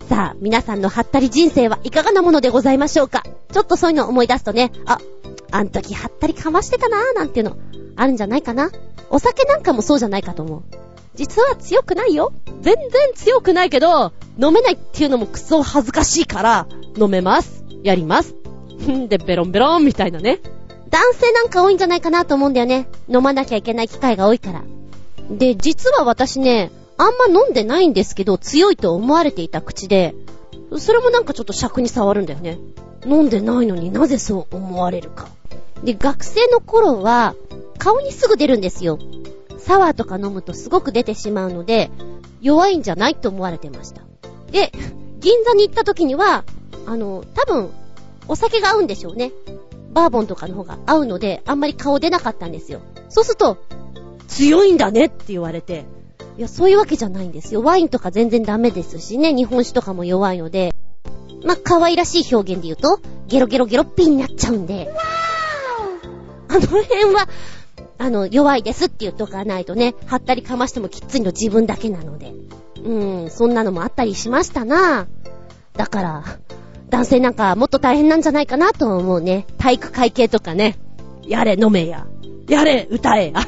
さあ、皆さんのハったり人生はいかがなものでございましょうかちょっとそういうのを思い出すとね、あ、あん時ハったりかましてたなーなんていうの、あるんじゃないかなお酒なんかもそうじゃないかと思う。実は強くないよ全然強くないけど、飲めないっていうのもクソ恥ずかしいから、飲めます。やります。ん で、ベロンベロンみたいなね。男性なんか多いんじゃないかなと思うんだよね。飲まなきゃいけない機会が多いから。で、実は私ね、あんま飲んでないんですけど、強いと思われていた口で、それもなんかちょっと尺に触るんだよね。飲んでないのになぜそう思われるか。で、学生の頃は、顔にすぐ出るんですよ。サワーとか飲むとすごく出てしまうので、弱いんじゃないと思われてました。で、銀座に行った時には、あの、多分、お酒が合うんでしょうね。バーボンとかの方が合うので、あんまり顔出なかったんですよ。そうすると、強いんだねって言われて、いや、そういうわけじゃないんですよ。ワインとか全然ダメですしね、日本酒とかも弱いので、まあ、可愛らしい表現で言うと、ゲロゲロゲロッピーになっちゃうんで、あの辺は、あの、弱いですって言っとかないとね、はったりかましてもきっつりの自分だけなので。うん、そんなのもあったりしましたなだから、男性なんかもっと大変なんじゃないかなと思うね。体育会系とかね。やれ飲めや。やれ歌えや。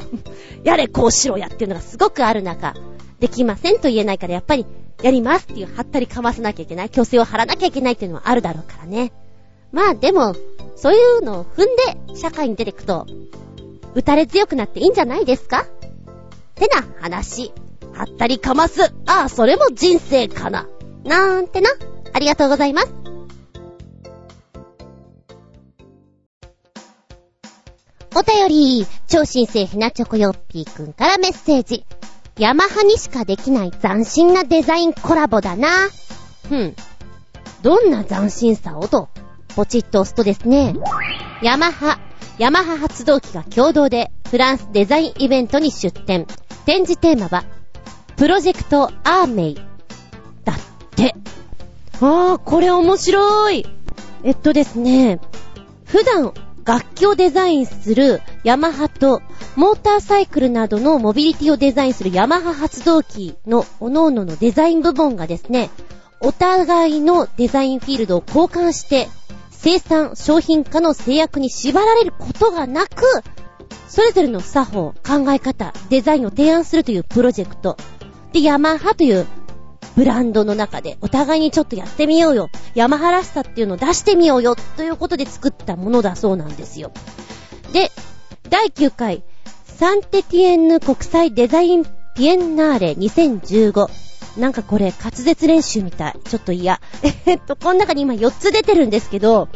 やれこうしろやっていうのがすごくある中、できませんと言えないからやっぱりやりますっていうはったりかまさなきゃいけない、虚勢を張らなきゃいけないっていうのはあるだろうからね。まあでも、そういうのを踏んで社会に出てくと、打たれ強くなっていいんじゃないですか？てな話。はったりかます。ああ、それも人生かな。なんてな。ありがとうございます。お便り、超新星ひなチョコヨッピーくんからメッセージ。ヤマハにしかできない斬新なデザインコラボだな。ふん。どんな斬新さを？と、ポチッと押すとですね、ヤマハ、ヤマハ発動機が共同でフランスデザインイベントに出展。展示テーマは、プロジェクトアーメイ。だって。あー、これ面白い。えっとですね、普段楽器をデザインするヤマハと、モーターサイクルなどのモビリティをデザインするヤマハ発動機の各々のデザイン部門がですね、お互いのデザインフィールドを交換して、生産、商品化の制約に縛られることがなく、それぞれの作法、考え方、デザインを提案するというプロジェクト。で、ヤマハというブランドの中でお互いにちょっとやってみようよ。ヤマハらしさっていうのを出してみようよ。ということで作ったものだそうなんですよ。で、第9回、サンテティエンヌ国際デザインピエンナーレ2015。なんかこれ滑舌練習みたい。ちょっと嫌。えっと、この中に今4つ出てるんですけど、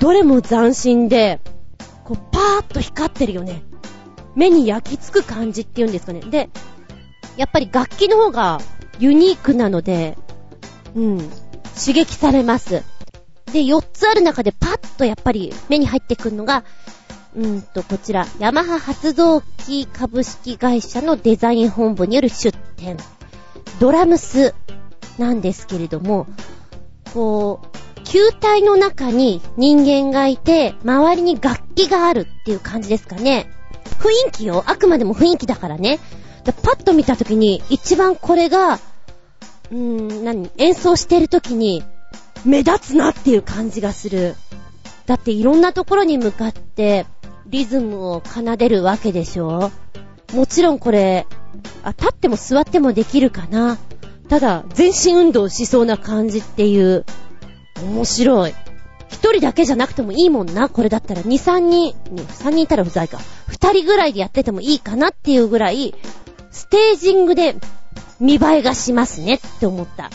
どれも斬新で、こう、パーッと光ってるよね。目に焼き付く感じっていうんですかね。で、やっぱり楽器の方がユニークなので、うん、刺激されます。で、4つある中でパッとやっぱり目に入ってくるのが、うんと、こちら、ヤマハ発動機株式会社のデザイン本部による出展。ドラムスなんですけれども、こう、球体の中に人間がいて、周りに楽器があるっていう感じですかね。雰囲気よ。あくまでも雰囲気だからね。でパッと見たときに、一番これが、うーん、何演奏してるときに、目立つなっていう感じがする。だっていろんなところに向かって、リズムを奏でるわけでしょもちろんこれ、あ、立っても座ってもできるかな。ただ、全身運動しそうな感じっていう、面白い。一人だけじゃなくてもいいもんな、これだったら。二、三人、三人いたら不在か。二人ぐらいでやっててもいいかなっていうぐらい、ステージングで見栄えがしますねって思った。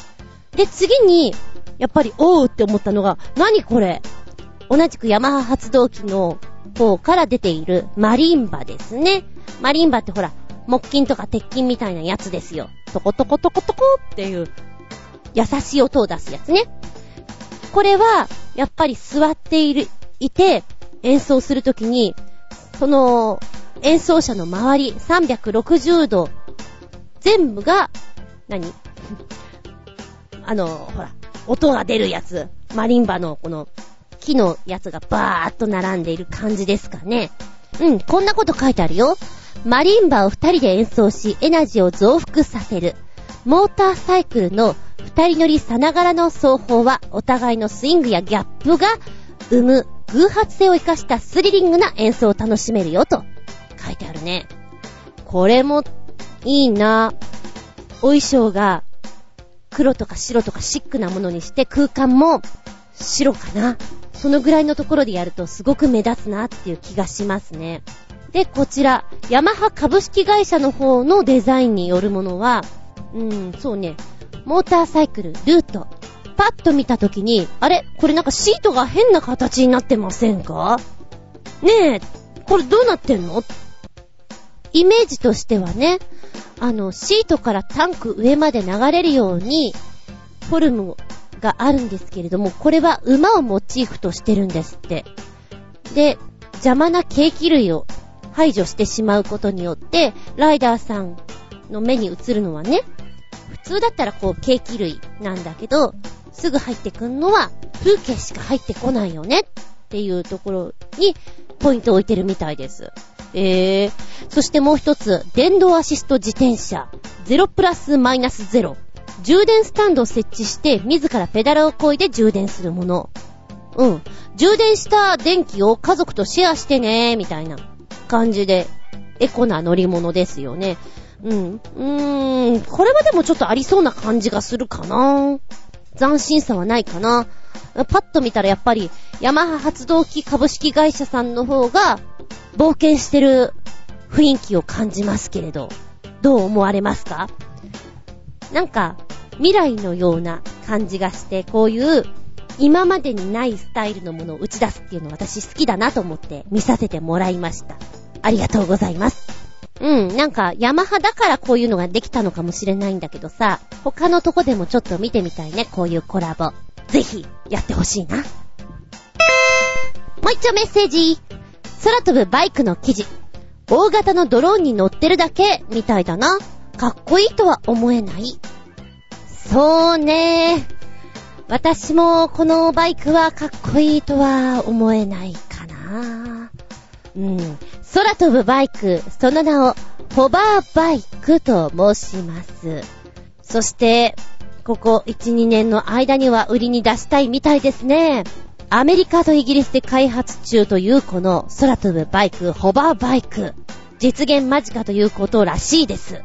で、次に、やっぱり、おうって思ったのが、何これ？同じくヤマハ発動機の方から出ているマリンバですね。マリンバってほら、木琴とか鉄琴みたいなやつですよ。トコトコトコトコっていう、優しい音を出すやつね。これは、やっぱり座っている、いて、演奏するときに、その、演奏者の周り、360度、全部が、何？あの、ほら、音が出るやつ。マリンバのこの木のやつがバーっと並んでいる感じですかね。うん、こんなこと書いてあるよ。マリンバを二人で演奏し、エナジーを増幅させる。モーターサイクルの二人乗りさながらの奏法は、お互いのスイングやギャップが生む偶発性を活かしたスリリングな演奏を楽しめるよと書いてあるね。これもいいな。お衣装が黒とか白とかシックなものにして空間も白かな。そのぐらいのところでやるとすごく目立つなっていう気がしますね。で、こちら、ヤマハ株式会社の方のデザインによるものは、うーん、そうね、モーターサイクル、ルート。パッと見たときに、あれ？これなんかシートが変な形になってませんか？ねえ、これどうなってんの？イメージとしてはね、あの、シートからタンク上まで流れるように、フォルムがあるんですけれども、これは馬をモチーフとしてるんですって。で、邪魔なケーキ類を排除してしまうことによって、ライダーさんの目に映るのはね、普通だったらこうケーキ類なんだけど、すぐ入ってくんのは風景しか入ってこないよねっていうところにポイントを置いてるみたいです。えー、そしてもう一つ、電動アシスト自転車、0プラスマイナス0。充電スタンドを設置して、自らペダルを漕いで充電するもの。うん。充電した電気を家族とシェアしてね、みたいな感じで、エコな乗り物ですよね。うん。うーん、これはでもちょっとありそうな感じがするかな。斬新さはないかな。パッと見たらやっぱり、ヤマハ発動機株式会社さんの方が、冒険してる雰囲気を感じますけれど、どう思われますか？なんか、未来のような感じがして、こういう今までにないスタイルのものを打ち出すっていうの私好きだなと思って見させてもらいました。ありがとうございます。うん、なんか、ヤマハだからこういうのができたのかもしれないんだけどさ、他のとこでもちょっと見てみたいね、こういうコラボ。ぜひ、やってほしいな。もう一丁メッセージ。空飛ぶバイクの記事。大型のドローンに乗ってるだけ、みたいだな。かっこいいとは思えない。そうね。私もこのバイクはかっこいいとは思えないかな。うん。空飛ぶバイク、その名を、ホバーバイクと申します。そして、ここ1、2年の間には売りに出したいみたいですね。アメリカとイギリスで開発中というこの空飛ぶバイク、ホバーバイク。実現間近ということらしいです。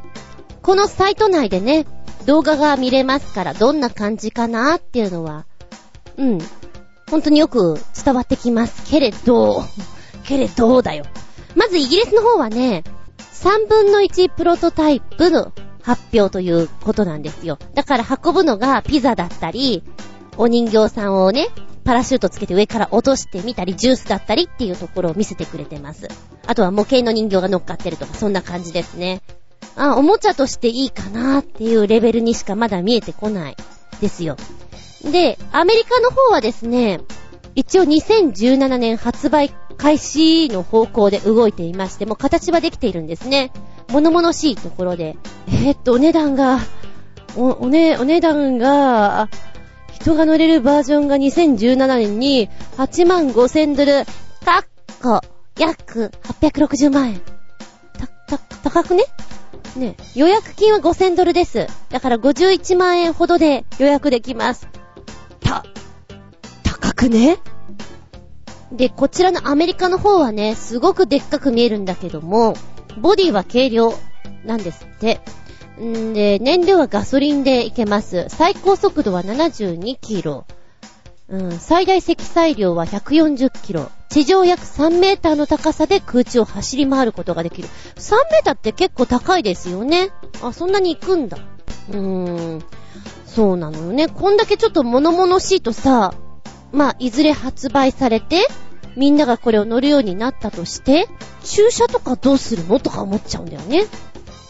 このサイト内でね、動画が見れますからどんな感じかなっていうのは、うん、本当によく伝わってきますけれど、けれどだよ。まずイギリスの方はね、3分の1プロトタイプの発表ということなんですよ。だから運ぶのがピザだったり、お人形さんをね、パラシュートつけて上から落としてみたり、ジュースだったりっていうところを見せてくれてます。あとは模型の人形が乗っかってるとか、そんな感じですね。あ、おもちゃとしていいかなっていうレベルにしかまだ見えてこない。ですよ。で、アメリカの方はですね、一応2017年発売開始の方向で動いていまして、もう形はできているんですね。物々しいところで。えー、っと、お値段が、お、おね、お値段が、人が乗れるバージョンが2017年に8万5千ドル、かっこ、約860万円。た、た、高くね？ね、予約金は5000ドルです。だから51万円ほどで予約できます。た、高くね？で、こちらのアメリカの方はね、すごくでっかく見えるんだけども、ボディは軽量なんですって。んで、燃料はガソリンでいけます。最高速度は72キロ。うん、最大積載量は140キロ。地上約3メーターの高さで空中を走り回ることができる。3メーターって結構高いですよね。あ、そんなに行くんだ。うーん。そうなのよね。こんだけちょっと物々しいとさ、まあ、いずれ発売されて、みんながこれを乗るようになったとして、駐車とかどうするのとか思っちゃうんだよね。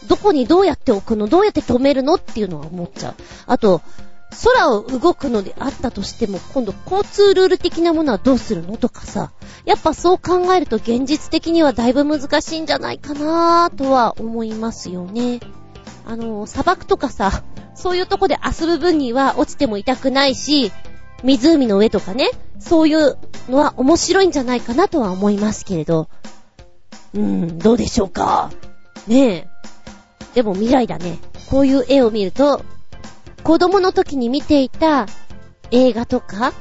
どこにどうやって置くの？どうやって止めるのっていうのは思っちゃう。あと、空を動くのであったとしても、今度交通ルール的なものはどうするのとかさ、やっぱそう考えると現実的にはだいぶ難しいんじゃないかなぁとは思いますよね。あの、砂漠とかさ、そういうとこで遊ぶ分には落ちても痛くないし、湖の上とかね、そういうのは面白いんじゃないかなとは思いますけれど。うーん、どうでしょうか。ねえ。でも未来だね。こういう絵を見ると、子供の時に見ていた映画とか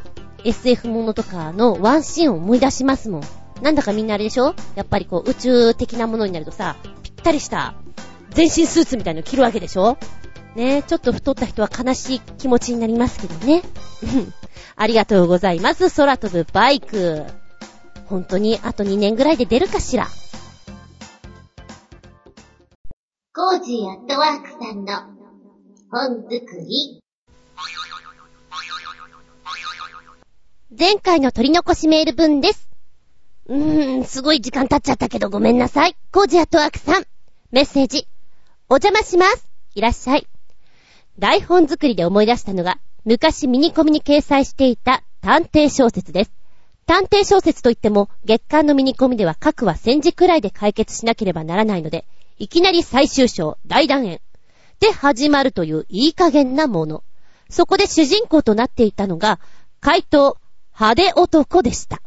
SF ものとかのワンシーンを思い出しますもん。なんだかみんなあれでしょ？やっぱりこう宇宙的なものになるとさ、ぴったりした全身スーツみたいの着るわけでしょ？ねえちょっと太った人は悲しい気持ちになりますけどね。ありがとうございます。空飛ぶバイク。本当にあと2年ぐらいで出るかしら。コージーアットワークさんの本作り。前回の取り残しメール文です。うーん、すごい時間経っちゃったけどごめんなさい。コージアットワークさん。メッセージ。お邪魔します。いらっしゃい。台本作りで思い出したのが、昔ミニコミに掲載していた探偵小説です。探偵小説といっても、月間のミニコミでは各は戦時くらいで解決しなければならないので、いきなり最終章、大団円。で始まるといういい加減なもの。そこで主人公となっていたのが、怪盗、派手男でした。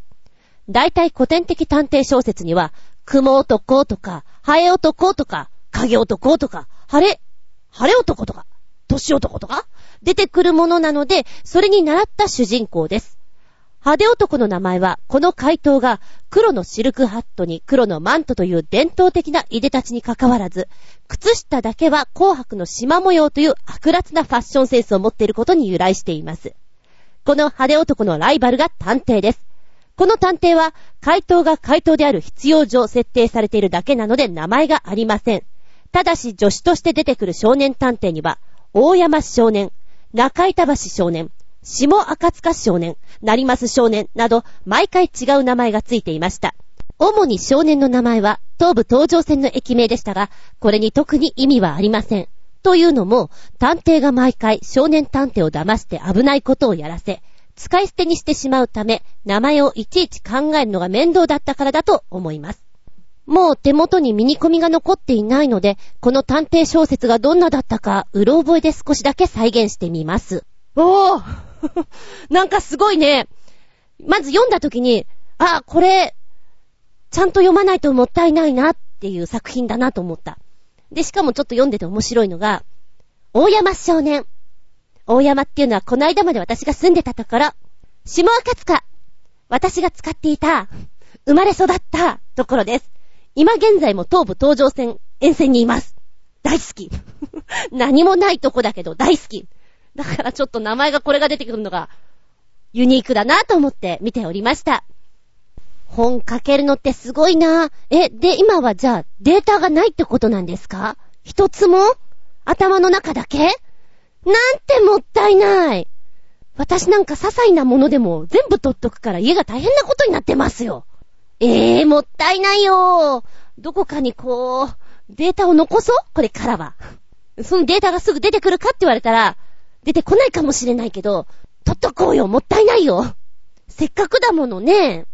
大体古典的探偵小説には、雲男とか、ハエ男とか、影男とか、晴れ、晴れ男とか、年男とか、出てくるものなので、それに習った主人公です。派手男の名前は、この回答が黒のシルクハットに黒のマントという伝統的ないでたちに関わらず、靴下だけは紅白の縞模様という悪辣なファッションセンスを持っていることに由来しています。この派手男のライバルが探偵です。この探偵は、回答が回答である必要上設定されているだけなので名前がありません。ただし助手として出てくる少年探偵には、大山少年、中板橋少年、下赤塚少年、成増少年など、毎回違う名前がついていました。主に少年の名前は、東武東上線の駅名でしたが、これに特に意味はありません。というのも、探偵が毎回少年探偵を騙して危ないことをやらせ、使い捨てにしてしまうため、名前をいちいち考えるのが面倒だったからだと思います。もう手元にミニコミが残っていないので、この探偵小説がどんなだったか、うろ覚えで少しだけ再現してみます。おー なんかすごいね。まず読んだ時に、あ、これ、ちゃんと読まないともったいないなっていう作品だなと思った。で、しかもちょっと読んでて面白いのが、大山少年。大山っていうのはこの間まで私が住んでたところ、下赤塚。私が使っていた、生まれ育ったところです。今現在も東武東上線沿線にいます。大好き。何もないとこだけど大好き。だからちょっと名前がこれが出てくるのが、ユニークだなと思って見ておりました。本書けるのってすごいなえ、で、今はじゃあデータがないってことなんですか？一つも？頭の中だけ？なんてもったいない。私なんか些細なものでも全部取っとくから家が大変なことになってますよ。ええー、もったいないよどこかにこう、データを残そう？これからは。そのデータがすぐ出てくるかって言われたら、出てこないかもしれないけど、取っとこうよもったいないよせっかくだものね。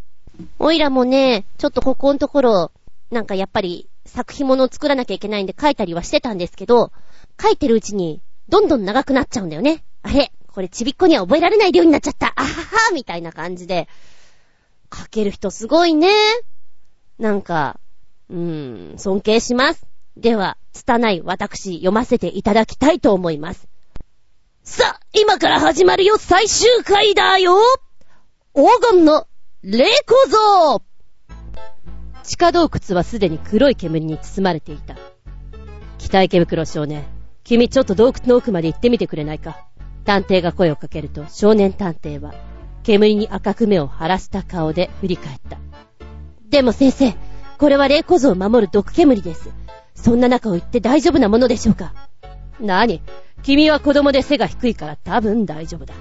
おいらもね、ちょっとここのところ、なんかやっぱり作品物を作らなきゃいけないんで書いたりはしてたんですけど、書いてるうちに、どんどん長くなっちゃうんだよね。あれこれちびっこには覚えられないようになっちゃった。あははみたいな感じで。書ける人すごいね。なんか、うーん、尊敬します。では、拙い私読ませていただきたいと思います。さあ、今から始まるよ、最終回だよ黄金の霊小像地下洞窟はすでに黒い煙に包まれていた。北池袋少年、君ちょっと洞窟の奥まで行ってみてくれないか。探偵が声をかけると少年探偵は煙に赤く目を晴らした顔で振り返った。でも先生、これは霊小像を守る毒煙です。そんな中を行って大丈夫なものでしょうか何？君は子供で背が低いから多分大丈夫だ。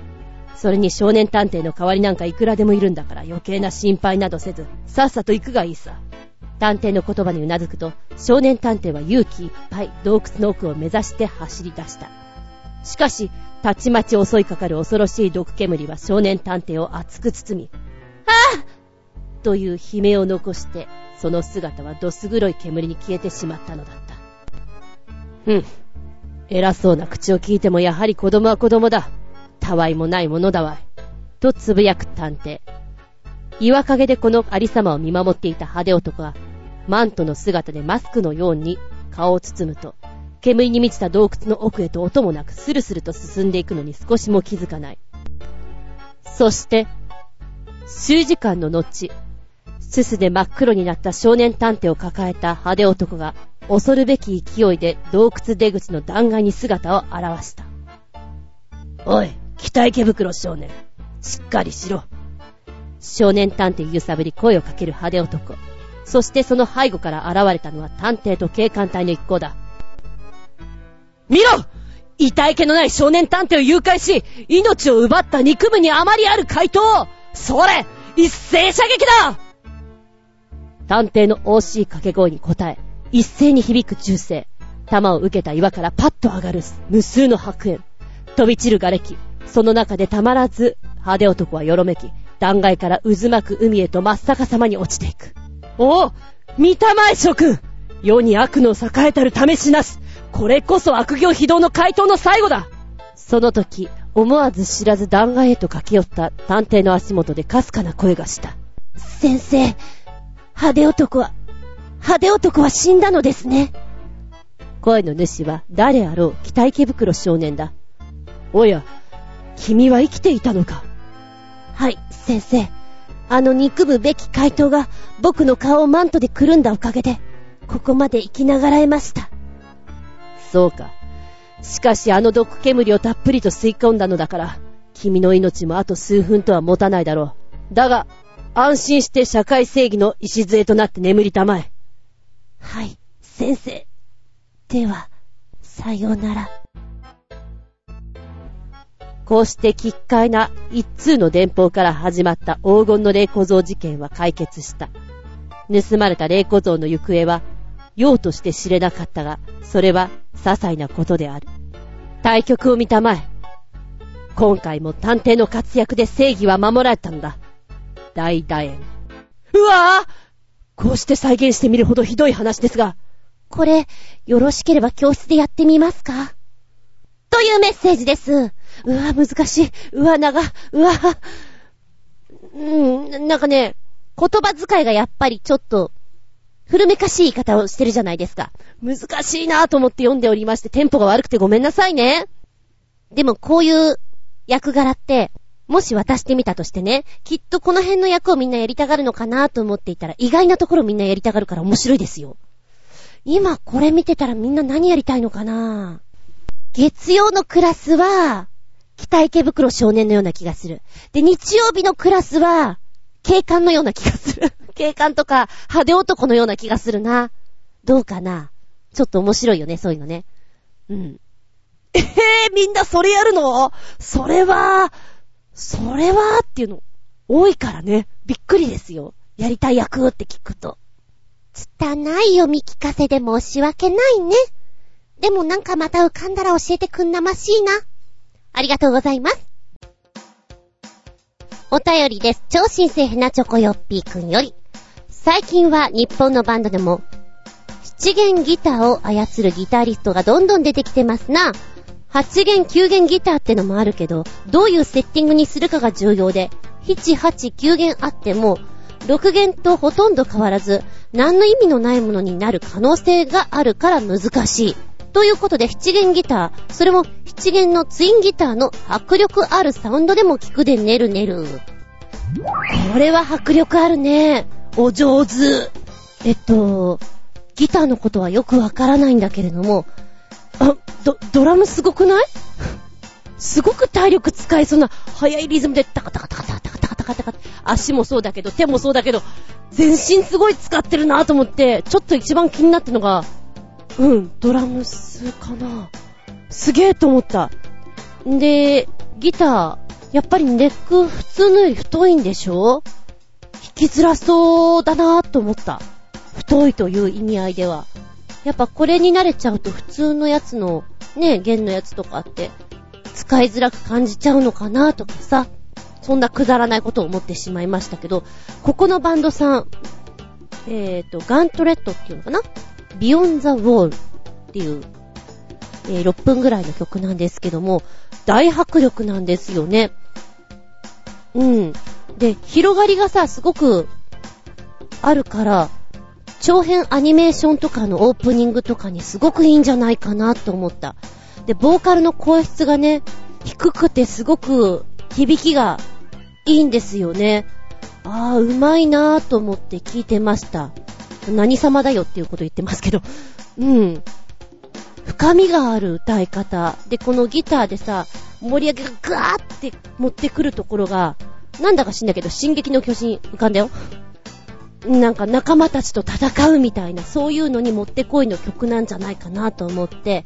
それに少年探偵の代わりなんかいくらでもいるんだから余計な心配などせず、さっさと行くがいいさ。探偵の言葉にうなずくと、少年探偵は勇気いっぱい洞窟の奥を目指して走り出した。しかし、たちまち襲いかかる恐ろしい毒煙は少年探偵を熱く包み、ああという悲鳴を残して、その姿はどす黒い煙に消えてしまったのだった。ふん。偉そうな口を聞いてもやはり子供は子供だ。たわいもないものだわい。とつぶやく探偵。岩陰でこのありさまを見守っていた派手男は、マントの姿でマスクのように顔を包むと、煙に満ちた洞窟の奥へと音もなくスルスルと進んでいくのに少しも気づかない。そして、数時間の後、すすで真っ黒になった少年探偵を抱えた派手男が、恐るべき勢いで洞窟出口の断崖に姿を現した。おい、北池袋少年、しっかりしろ。少年探偵揺さぶり声をかける派手男。そしてその背後から現れたのは探偵と警官隊の一行だ。見ろ痛い気のない少年探偵を誘拐し、命を奪った肉部にあまりある回答それ一斉射撃だ探偵の惜しい掛け声に応え、一斉に響く銃声。弾を受けた岩からパッと上がる無数の白煙。飛び散る瓦礫。その中でたまらず、派手男はよろめき、断崖から渦巻く海へと真っ逆さまに落ちていく。おお見たまえ諸君世に悪の栄えたる試しなしこれこそ悪行非道の回答の最後だその時、思わず知らず断崖へと駆け寄った探偵の足元でかすかな声がした。先生、派手男は、派手男は死んだのですね。声の主は誰あろう北池袋少年だ。おや、君は生きていたのかはい、先生。あの憎むべき回答が僕の顔をマントでくるんだおかげで、ここまで生きながらえました。そうか。しかしあの毒煙をたっぷりと吸い込んだのだから、君の命もあと数分とは持たないだろう。だが、安心して社会正義の礎となって眠りたまえ。はい、先生。では、さようなら。こうして奇怪な一通の電報から始まった黄金の霊小像事件は解決した。盗まれた霊小像の行方は、用として知れなかったが、それは些細なことである。対局を見たまえ。今回も探偵の活躍で正義は守られたんだ。大楕円。うわぁこうして再現してみるほどひどい話ですが。これ、よろしければ教室でやってみますか？というメッセージです。うわ、難しい。うわ、長、うわ、うーん、なんかね、言葉遣いがやっぱりちょっと、古めかしい言い方をしてるじゃないですか。難しいなぁと思って読んでおりまして、テンポが悪くてごめんなさいね。でもこういう役柄って、もし渡してみたとしてね、きっとこの辺の役をみんなやりたがるのかなぁと思っていたら、意外なところみんなやりたがるから面白いですよ。今これ見てたらみんな何やりたいのかなぁ月曜のクラスは、北池袋少年のような気がする。で、日曜日のクラスは、警官のような気がする。警官とか、派手男のような気がするな。どうかなちょっと面白いよね、そういうのね。うん。え、ー、みんなそれやるの？それは、それはっていうの、多いからね。びっくりですよ。やりたい役って聞くと。拙い読み聞かせで申し訳ないね。でもなんかまた浮かんだら教えてくんなましいな。ありがとうございます。お便りです。超新星ヘナチョコヨッピーくんより。最近は日本のバンドでも、七弦ギターを操るギタリストがどんどん出てきてますな。八弦九弦ギターってのもあるけど、どういうセッティングにするかが重要で、七八九弦あっても、六弦とほとんど変わらず、何の意味のないものになる可能性があるから難しい。ということで、七弦ギター、それも七弦のツインギターの迫力あるサウンドでも聞くでねるねる。これは迫力あるね。お上手。えっと、ギターのことはよくわからないんだけれども、あ、ド、ドラムすごくない？すごく体力使いそうな、速いリズムでタカタカタカタカタカタカタカタカ足もそうだけど、手もそうだけど、全身すごい使ってるなと思って、ちょっと一番気になったのが、うん、ドラムスかな。すげえと思った。んで、ギター、やっぱりネック普通のより太いんでしょきづらそうだなと思った。太いという意味合いでは。やっぱこれに慣れちゃうと普通のやつの、ね、弦のやつとかって、使いづらく感じちゃうのかなとかさ、そんなくだらないことを思ってしまいましたけど、ここのバンドさん、えーと、ガントレットっていうのかな？ビヨンザウォールっていう、えー6分ぐらいの曲なんですけども、大迫力なんですよね。うん。で、広がりがさ、すごくあるから、長編アニメーションとかのオープニングとかにすごくいいんじゃないかなと思った。で、ボーカルの声質がね、低くてすごく響きがいいんですよね。ああ、うまいなぁと思って聞いてました。何様だよっていうこと言ってますけど。うん。深みがある歌い方。で、このギターでさ、盛り上げがガーって持ってくるところが、なんだか知んだけど、進撃の巨人浮かんだよ。なんか仲間たちと戦うみたいな、そういうのにもってこいの曲なんじゃないかなと思って、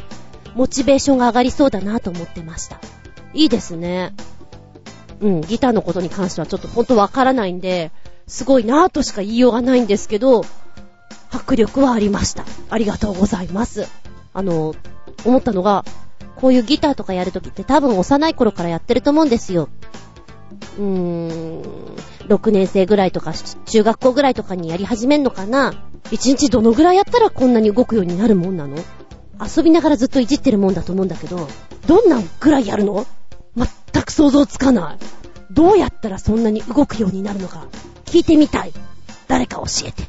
モチベーションが上がりそうだなと思ってました。いいですね。うん、ギターのことに関してはちょっとほんとわからないんで、すごいなぁとしか言いようがないんですけど、迫力はありました。ありがとうございます。あの、思ったのが、こういうギターとかやるときって多分幼い頃からやってると思うんですよ。うーん、6年生ぐらいとか、中学校ぐらいとかにやり始めんのかな ?1 日どのぐらいやったらこんなに動くようになるもんなの？遊びながらずっといじってるもんだと思うんだけど、どんなぐらいやるの？全く想像つかない。どうやったらそんなに動くようになるのか、聞いてみたい。誰か教えて。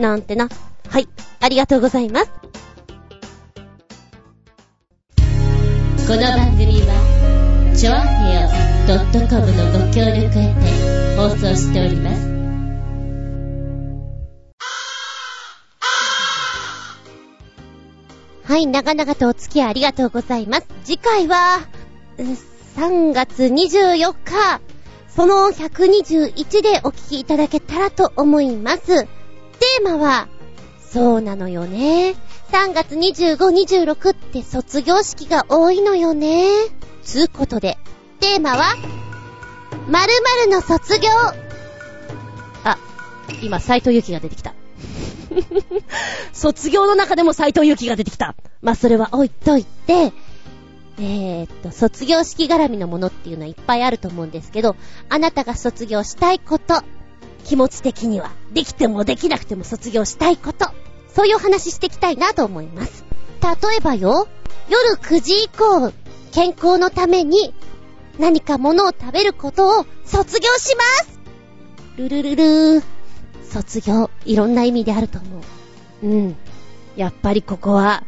なんてな。はい、ありがとうございます。この番組は、ちょあへよ .com のご協力へて放送しております。はい、長々とお付き合いありがとうございます。次回は、3月24日、その121でお聞きいただけたらと思います。テーマは、そうなのよね。3月25、26って卒業式が多いのよね。つうことで、テーマは、〇〇の卒業。あ、今、斎藤由貴が出てきた。卒業の中でも斎藤由貴が出てきた。まあ、それは置いといて、えー、っと、卒業式絡みのものっていうのはいっぱいあると思うんですけど、あなたが卒業したいこと、気持ち的には、できてもできなくても卒業したいこと、そういうお話していきたいなと思います。例えばよ、夜9時以降、健康のために、何か物を食べることを卒業しますルルルルー。卒業、いろんな意味であると思う。うん。やっぱりここは、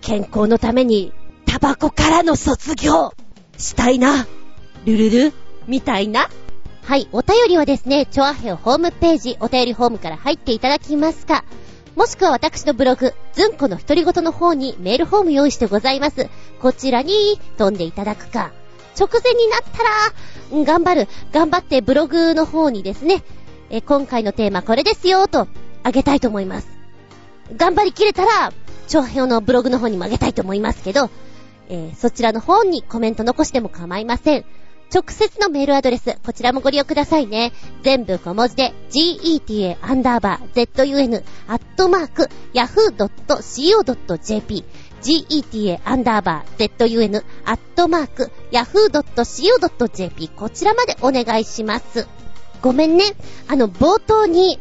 健康のために、タバコからの卒業したいな。ルルルみたいな。はい、お便りはですね、チョアヘオホームページ、お便りホームから入っていただきますか、もしくは私のブログ、ズンコの独り言の方にメールフォーム用意してございます。こちらに飛んでいただくか、直前になったら、頑張る、頑張ってブログの方にですね、え今回のテーマこれですよ、と、あげたいと思います。頑張りきれたら、チョアヘオのブログの方にもあげたいと思いますけど、えーそちらの方にコメント残しても構いません。直接のメールアドレス、こちらもご利用くださいね。全部小文字で、geta アンダーバー zun アットマーク yahoo.co.jp geta アンダーバー zun アットマーク yahoo.co.jp こちらまでお願いします。ごめんね。あの、冒頭に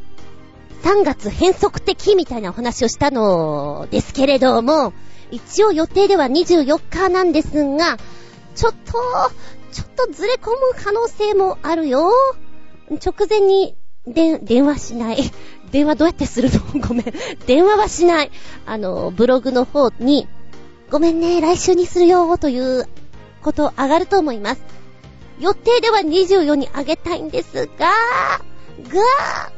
3月変則的みたいなお話をしたのですけれども、一応予定では24日なんですが、ちょっと、ちょっとずれ込む可能性もあるよ。直前に、で、電話しない。電話どうやってするの？ごめん。電話はしない。あの、ブログの方に、ごめんね、来週にするよ、ということ上がると思います。予定では24に上げたいんですが、が、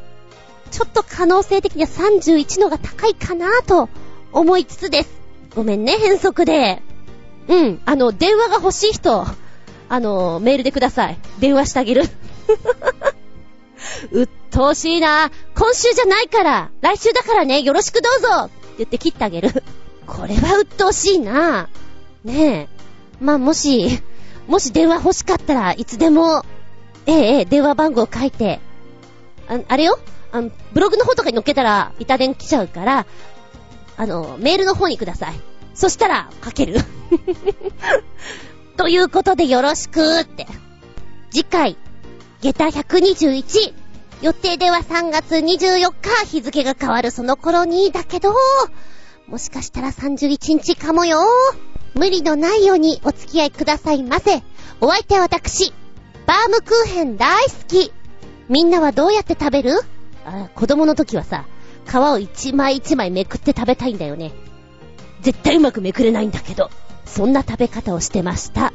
ちょっと可能性的には31のが高いかなと思いつつです。ごめんね、変則で。うん、あの、電話が欲しい人、あの、メールでください。電話してあげる。うっとうしいな。今週じゃないから、来週だからね、よろしくどうぞって言って切ってあげる。これはうっとうしいな。ねえ。まあ、もし、もし電話欲しかったらいつでも、ええ、ええ、電話番号書いて、ああれよあの、ブログの方とかに載っけたら、板電来ちゃうから、あの、メールの方にください。そしたら、書ける。ということでよろしくって。次回、下駄121。予定では3月24日、日付が変わるその頃に、だけど、もしかしたら31日かもよ。無理のないようにお付き合いくださいませ。お相手は私、バームクーヘン大好き。みんなはどうやって食べる？あ子供の時はさ、皮を一枚一枚めくって食べたいんだよね。絶対うまくめくれないんだけど、そんな食べ方をしてました。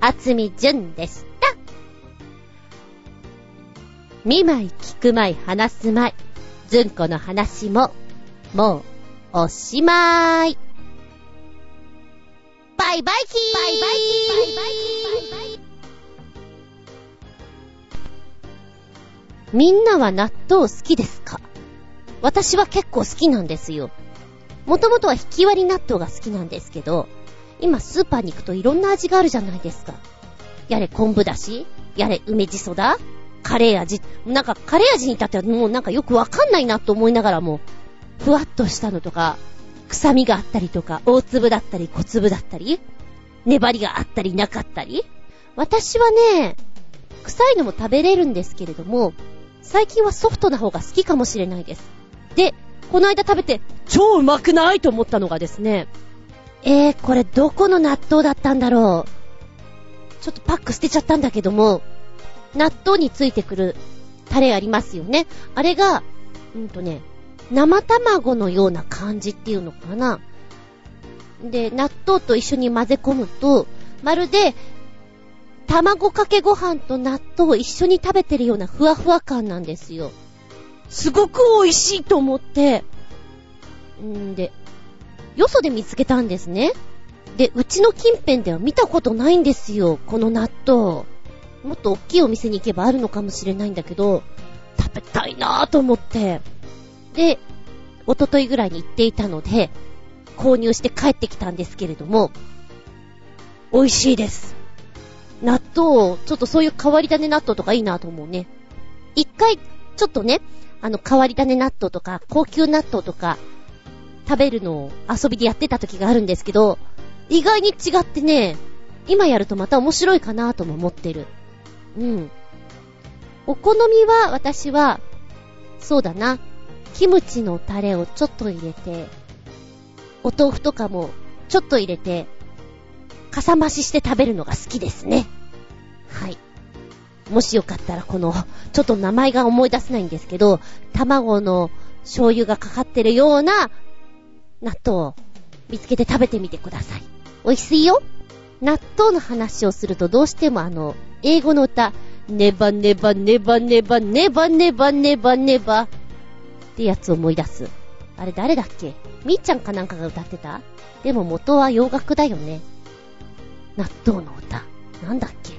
あつみじゅんでした。見舞い聞く舞い話す舞い。ずんこの話も、もう、おしまい。バイバイキーバイバイキーバイバイキーバイバイキーみんなは納豆好きですか？私は結構好きなんですよ。もともとは引き割り納豆が好きなんですけど、今スーパーに行くといろんな味があるじゃないですか。やれ昆布だし、やれ梅じそだ、カレー味。なんかカレー味に至ってはもうなんかよくわかんないなと思いながらも、ふわっとしたのとか、臭みがあったりとか、大粒だったり小粒だったり、粘りがあったりなかったり。私はね、臭いのも食べれるんですけれども、最近はソフトな方が好きかもしれないです。で、この間食べて超うまくないと思ったのがですね、えー、これどこの納豆だったんだろう。ちょっとパック捨てちゃったんだけども、納豆についてくるタレありますよね。あれが、うんとね、生卵のような感じっていうのかな。で、納豆と一緒に混ぜ込むと、まるで、卵かけご飯と納豆を一緒に食べてるようなふわふわ感なんですよ。すごく美味しいと思って、んで、よそで見つけたんですね。で、うちの近辺では見たことないんですよ、この納豆。もっと大きいお店に行けばあるのかもしれないんだけど、食べたいなぁと思って。で、おとといぐらいに行っていたので、購入して帰ってきたんですけれども、美味しいです。納豆、ちょっとそういう変わり種納豆とかいいなと思うね。一回、ちょっとね、あの、変わり種納豆とか、高級納豆とか、食べるのを遊びでやってた時があるんですけど、意外に違ってね、今やるとまた面白いかなとも思ってる。うん。お好みは、私は、そうだな、キムチのタレをちょっと入れて、お豆腐とかもちょっと入れて、かさ増しして食べるのが好きですね。はい。もしよかったらこの、ちょっと名前が思い出せないんですけど、卵の醤油がかかってるような納豆を見つけて食べてみてください。美味しいよ。納豆の話をするとどうしてもあの、英語の歌、ネバネバネバネバネバネバネバネバってやつを思い出す。あれ誰だっけ？みーちゃんかなんかが歌ってた？でも元は洋楽だよね。納豆の歌。なんだっけ？